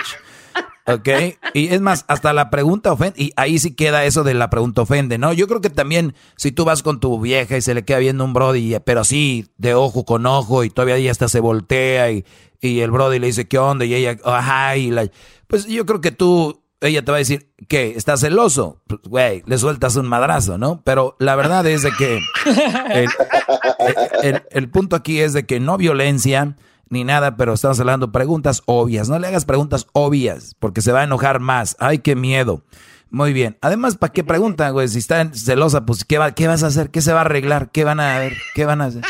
¿Ok? Y es más, hasta la pregunta ofende, y ahí sí queda eso de la pregunta ofende, ¿no? Yo creo que también si tú vas con tu vieja y se le queda viendo un brody, pero así, de ojo con ojo, y todavía ella hasta se voltea, y, y el brody le dice, ¿qué onda? Y ella, ajá, y la... Pues yo creo que tú, ella te va a decir, ¿qué? ¿Estás celoso? Pues, güey, le sueltas un madrazo, ¿no? Pero la verdad es de que el, el punto aquí es de que no violencia ni nada, pero estamos hablando preguntas obvias. No le hagas preguntas obvias, porque se va a enojar más. Ay, qué miedo. Muy bien. Además, ¿para qué preguntan, güey? Si está celosa, pues, ¿qué, va, ¿qué vas a hacer? ¿Qué se va a arreglar? ¿Qué van a ver? ¿Qué van a hacer?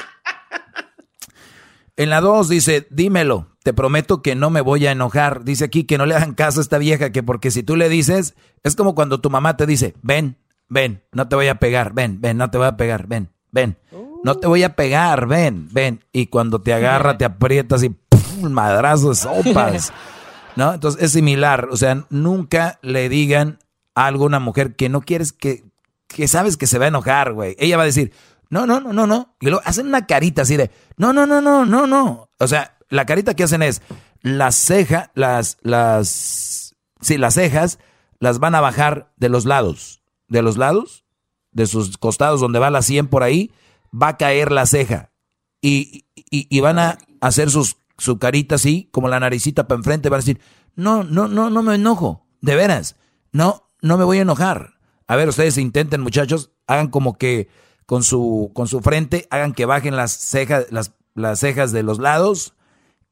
En la 2 dice, dímelo, te prometo que no me voy a enojar. Dice aquí que no le hagan caso a esta vieja, que porque si tú le dices, es como cuando tu mamá te dice, ven, ven, no te voy a pegar, ven, ven, no te voy a pegar, ven, ven. No te voy a pegar, ven, ven. Y cuando te agarra, te aprietas y ¡pum! madrazo de sopas. [LAUGHS] ¿No? Entonces es similar. O sea, nunca le digan a alguna mujer que no quieres que, que sabes que se va a enojar, güey. Ella va a decir, no, no, no, no, no. Y luego hacen una carita así de, no, no, no, no, no, no. O sea, la carita que hacen es, las cejas, las, las, sí, las cejas las van a bajar de los lados. De los lados, de sus costados donde va la 100 por ahí va a caer la ceja y, y, y van a hacer sus, su carita así, como la naricita para enfrente, van a decir, no, no, no, no me enojo, de veras, no, no me voy a enojar. A ver, ustedes intenten, muchachos, hagan como que con su, con su frente, hagan que bajen las cejas, las, las cejas de los lados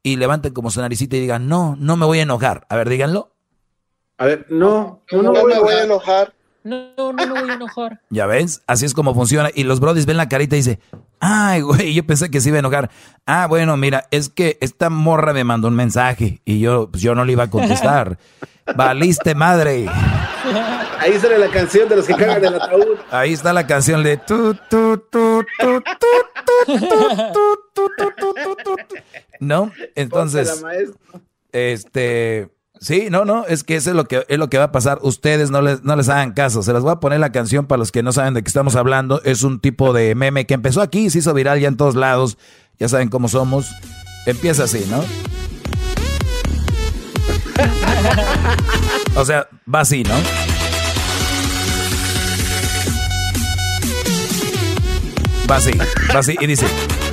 y levanten como su naricita y digan, no, no me voy a enojar. A ver, díganlo. A ver, no, no, no, no me voy a enojar. No, no, no me voy a enojar. Ya ves, así es como funciona. Y los brodis ven la carita y dice, ay, güey, yo pensé que se iba a enojar. Ah, bueno, mira, es que esta morra me mandó un mensaje y yo, pues yo no le iba a contestar. Valiste madre. Ahí sale la canción de los que cagan el ataúd. Ahí está la canción de tu, tu, tu, tu, tu, tu, tu, ¿No? Entonces, este... Sí, no, no, es que eso es lo que es lo que va a pasar. Ustedes no les, no les hagan caso. Se las voy a poner la canción para los que no saben de qué estamos hablando. Es un tipo de meme que empezó aquí, se hizo viral ya en todos lados. Ya saben cómo somos. Empieza así, ¿no? o sea, va así, ¿no? Va así, va así y dice,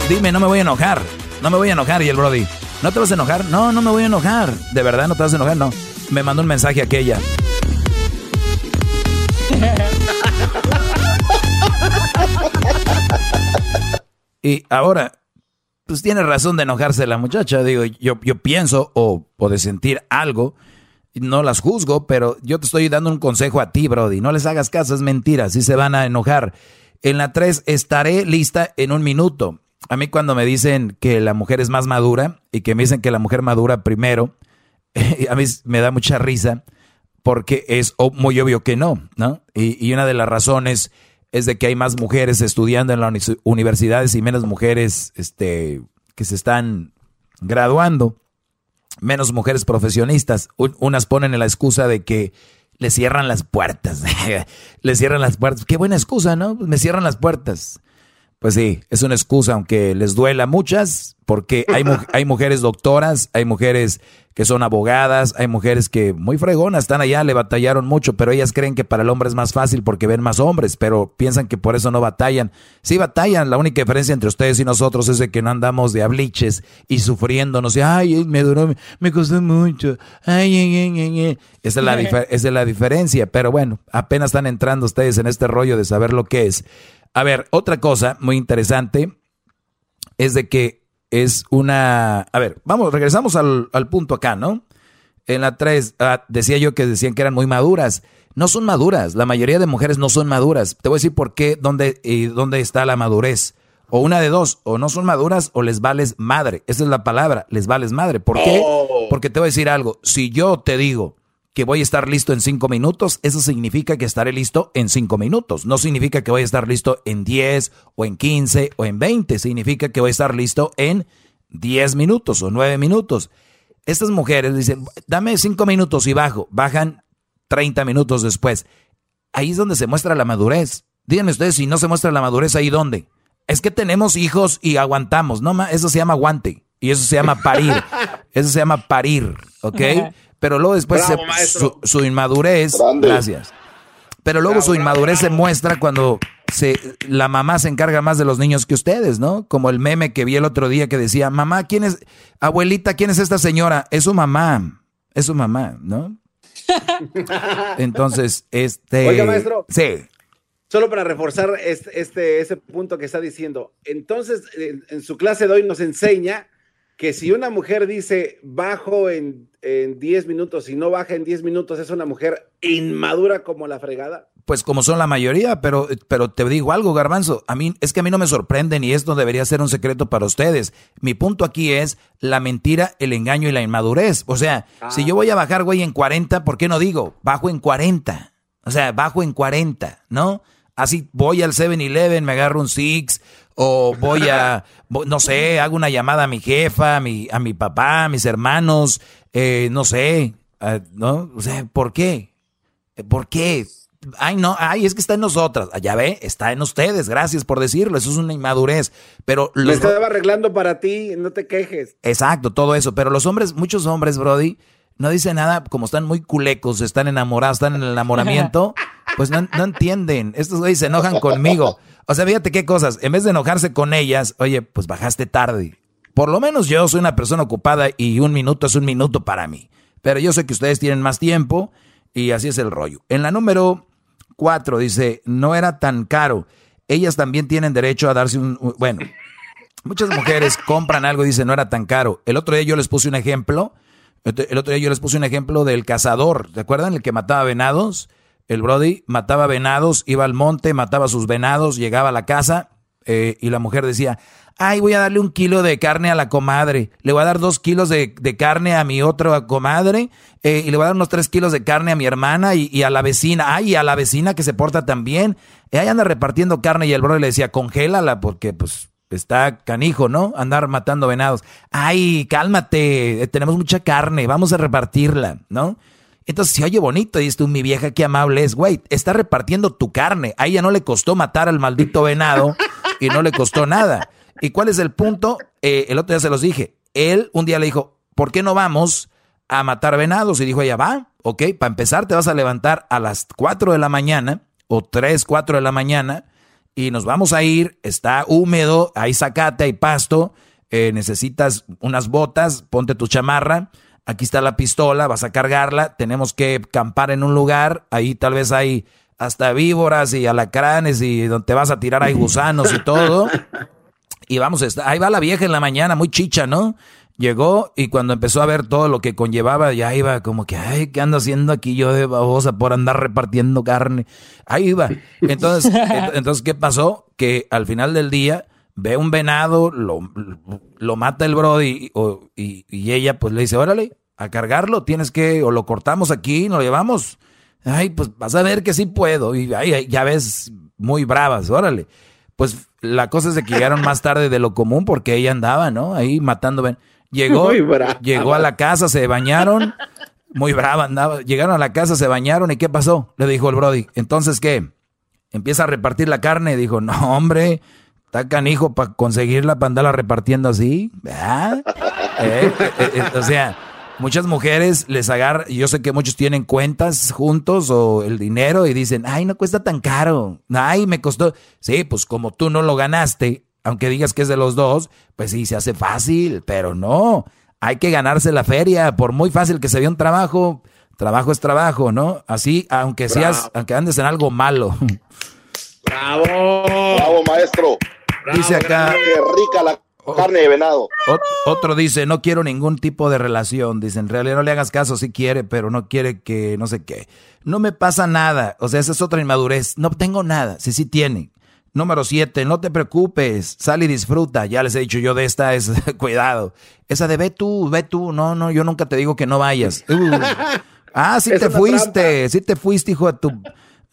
dime, no me voy a enojar. No me voy a enojar. Y el Brody, ¿no te vas a enojar? No, no me voy a enojar. ¿De verdad no te vas a enojar? No. Me mandó un mensaje aquella. Y ahora, pues tiene razón de enojarse la muchacha. Digo, yo, yo pienso o, o de sentir algo no las juzgo, pero yo te estoy dando un consejo a ti, Brody. No les hagas caso, es mentira, si se van a enojar. En la 3, estaré lista en un minuto. A mí cuando me dicen que la mujer es más madura y que me dicen que la mujer madura primero, [LAUGHS] a mí me da mucha risa porque es muy obvio que no, ¿no? Y, una de las razones es de que hay más mujeres estudiando en las universidades y menos mujeres este, que se están graduando menos mujeres profesionistas. unas ponen la excusa de que le cierran las puertas. [LAUGHS] le cierran las puertas. Qué buena excusa, ¿no? Me cierran las puertas. Pues sí, es una excusa, aunque les duela muchas, porque hay, [LAUGHS] hay mujeres doctoras, hay mujeres que son abogadas, hay mujeres que muy fregonas están allá, le batallaron mucho, pero ellas creen que para el hombre es más fácil porque ven más hombres, pero piensan que por eso no batallan. Sí batallan, la única diferencia entre ustedes y nosotros es de que no andamos de abliches y sufriendo, no sé, ay, me duró, me costó mucho, ay, ay, ay, ay. Esa es, la [LAUGHS] esa es la diferencia, pero bueno, apenas están entrando ustedes en este rollo de saber lo que es. A ver, otra cosa muy interesante es de que es una... A ver, vamos, regresamos al, punto acá, ¿no? En la 3, ah, decía yo que decían que eran muy maduras. No son maduras, la mayoría de mujeres no son maduras. Te voy a decir por qué, dónde, y dónde está la madurez. O una de dos, o no son maduras o les vales madre. Esa es la palabra, les vales madre. ¿Por qué? Oh. Porque te voy a decir algo. Si yo te digo, que voy a estar listo en cinco minutos, eso significa que estaré listo en cinco minutos. No significa que voy a estar listo en 10 o en 15 o en 20. Significa que voy a estar listo en 10 minutos o 9 minutos. Estas mujeres dicen, dame cinco minutos y bajo. Bajan 30 minutos después. Ahí es donde se muestra la madurez. Díganme ustedes si no se muestra la madurez ahí dónde. Es que tenemos hijos y aguantamos. No, eso se llama aguante. Y eso se llama parir. [LAUGHS] Eso se llama parir, ¿ok? Pero luego después su, inmadurez, gracias. Pero luego su inmadurez se muestra cuando se, la mamá se encarga más de los niños que ustedes, ¿no? Como el meme que vi el otro día que decía, mamá, ¿quién es, abuelita, quién es esta señora? Es su mamá, es su mamá, ¿no? [LAUGHS] Entonces, este... Oiga, maestro. Sí. Solo para reforzar este, este, ese punto que está diciendo. Entonces, en su clase de hoy nos enseña que si una mujer dice bajo en, en 10 minutos y no baja en 10 minutos, es una mujer inmadura como la fregada. Pues como son la mayoría, pero, pero te digo algo, garbanzo, a mí es que a mí no me sorprenden y esto debería ser un secreto para ustedes. Mi punto aquí es la mentira, el engaño y la inmadurez. O sea, si yo voy a bajar, güey, en 40, ¿por qué no digo bajo en 40? O sea, bajo en 40, ¿no? Así voy al 7-Eleven, me agarro un Six, o voy a, no sé, hago una llamada a mi jefa, a mi, a mi papá, a mis hermanos, eh, no sé, ¿no? O sea, ¿por qué? ¿Por qué? Ay, no, ay, es que está en nosotras. Ah, ya ve, está en ustedes, gracias por decirlo, eso es una inmadurez. Pero lo estaba arreglando para ti, no te quejes. Exacto, todo eso. Pero los hombres, muchos hombres, Brody, no dicen nada, como están muy culecos, están enamorados, están en el enamoramiento, [LAUGHS] pues no, no entienden. Estos güeyes se enojan conmigo. O sea, fíjate qué cosas. En vez de enojarse con ellas, oye, pues bajaste tarde. Por lo menos yo soy una persona ocupada y un minuto es un minuto para mí. Pero yo sé que ustedes tienen más tiempo y así es el rollo. En la número cuatro dice, no era tan caro. Ellas también tienen derecho a darse un... Bueno, muchas mujeres compran algo y dicen, no era tan caro. El otro día yo les puse un ejemplo. El otro día yo les puse un ejemplo del cazador. ¿Se acuerdan? El que mataba venados. El Brody mataba venados, iba al monte, mataba sus venados, llegaba a la casa eh, y la mujer decía, ay, voy a darle un kilo de carne a la comadre, le voy a dar dos kilos de, carne a mi otra comadre eh, y le voy a dar unos tres kilos de carne a mi hermana y, a la vecina, ay, y a la vecina que se porta tan bien. Y ahí anda repartiendo carne y el Brody le decía, congélala porque pues está canijo, ¿no? Andar matando venados. Ay, cálmate, tenemos mucha carne, vamos a repartirla, ¿no? Entonces si oye bonito, dices tú, mi vieja, qué amable es, güey, está repartiendo tu carne. A ella no le costó matar al maldito venado y no le costó nada. ¿Y cuál es el punto? Eh, el otro día se los dije. Él un día le dijo, ¿por qué no vamos a matar venados? Y dijo ella, va, ok, para empezar te vas a levantar a las 4 de la mañana o 3, 4 de la mañana y nos vamos a ir, está húmedo, hay zacate, hay pasto, eh, necesitas unas botas, ponte tu chamarra, aquí está la pistola, vas a cargarla, tenemos que campar en un lugar, ahí tal vez hay hasta víboras y alacranes y donde te vas a tirar hay gusanos y todo. Y vamos, ahí va la vieja en la mañana, muy chicha, ¿no? Llegó y cuando empezó a ver todo lo que conllevaba, ya iba como que, ay, ¿qué ando haciendo aquí yo de babosa por andar repartiendo carne? Ahí iba. Entonces, [LAUGHS] entonces ¿qué pasó? Que al final del día ve un venado, lo, lo mata el Brody y, y, ella pues le dice, órale, a cargarlo, tienes que, o lo cortamos aquí, nos lo llevamos. Ay, pues vas a ver que sí puedo. Y ay, ya ves, muy bravas, órale. Pues la cosa es de que llegaron más tarde de lo común porque ella andaba, ¿no? Ahí matando. Llegó, llegó a la casa, se bañaron. Muy brava andaba. Llegaron a la casa, se bañaron y ¿qué pasó? Le dijo el Brody. Entonces, ¿qué? Empieza a repartir la carne. Dijo, no, hombre, está canijo para conseguirla, para andarla repartiendo así. ¿Eh? Eh, eh, o sea, muchas mujeres les agarran, yo sé que muchos tienen cuentas juntos o el dinero y dicen, ay, no cuesta tan caro, ay, me costó. Sí, pues como tú no lo ganaste, aunque digas que es de los dos, pues sí, se hace fácil, pero no, hay que ganarse la feria, por muy fácil que se vea un trabajo, trabajo es trabajo, ¿no? Así, aunque seas, aunque andes en algo malo. Bravo. Bravo, maestro. Dice acá. Qué rica la Carne de venado. Otro dice, no quiero ningún tipo de relación. Dice, en realidad no le hagas caso, si quiere, pero no quiere que no sé qué. No me pasa nada. O sea, esa es otra inmadurez. No tengo nada. Sí, sí tiene. Número siete, no te preocupes. Sal y disfruta. Ya les he dicho yo de esta, es [LAUGHS] cuidado. Esa de ve tú, ve tú. No, no, yo nunca te digo que no vayas. [LAUGHS] Uh. Ah, sí te fuiste. Sí te fuiste, hijo de tu...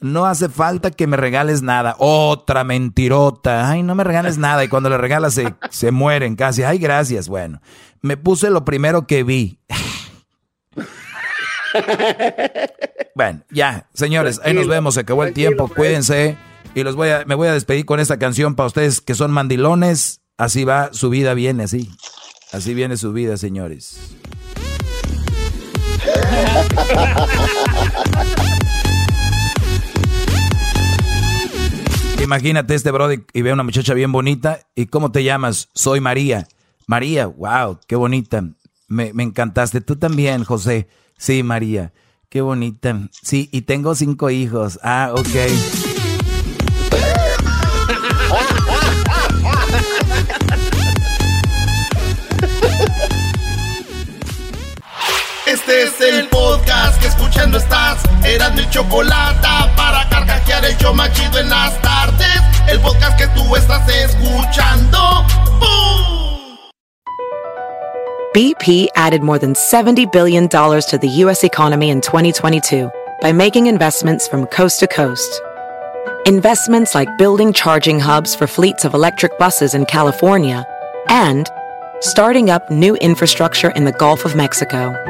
No hace falta que me regales nada. Otra mentirota. Ay, no me regales [LAUGHS] nada. Y cuando le regalas se, se mueren casi. Ay, gracias. Bueno, me puse lo primero que vi. [LAUGHS] bueno, ya, señores, ahí nos vemos. Se acabó el tiempo. Cuídense. Y los voy a, me voy a despedir con esta canción para ustedes que son mandilones. Así va, su vida viene así. Así viene su vida, señores. [LAUGHS] Imagínate este brody y ve a una muchacha bien bonita. ¿Y cómo te llamas? Soy María. María, wow, qué bonita. Me, me encantaste. Tú también, José. Sí, María. Qué bonita. Sí, y tengo cinco hijos. Ah, ok. Este es el podcast escuchando estás. Mi chocolate para carcajear el machido en las tardes. El podcast que tú estás escuchando. ¡Bum! BP added more than $70 billion to the U.S. economy in 2022 by making investments from coast to coast. Investments like building charging hubs for fleets of electric buses in California and starting up new infrastructure in the Gulf of Mexico.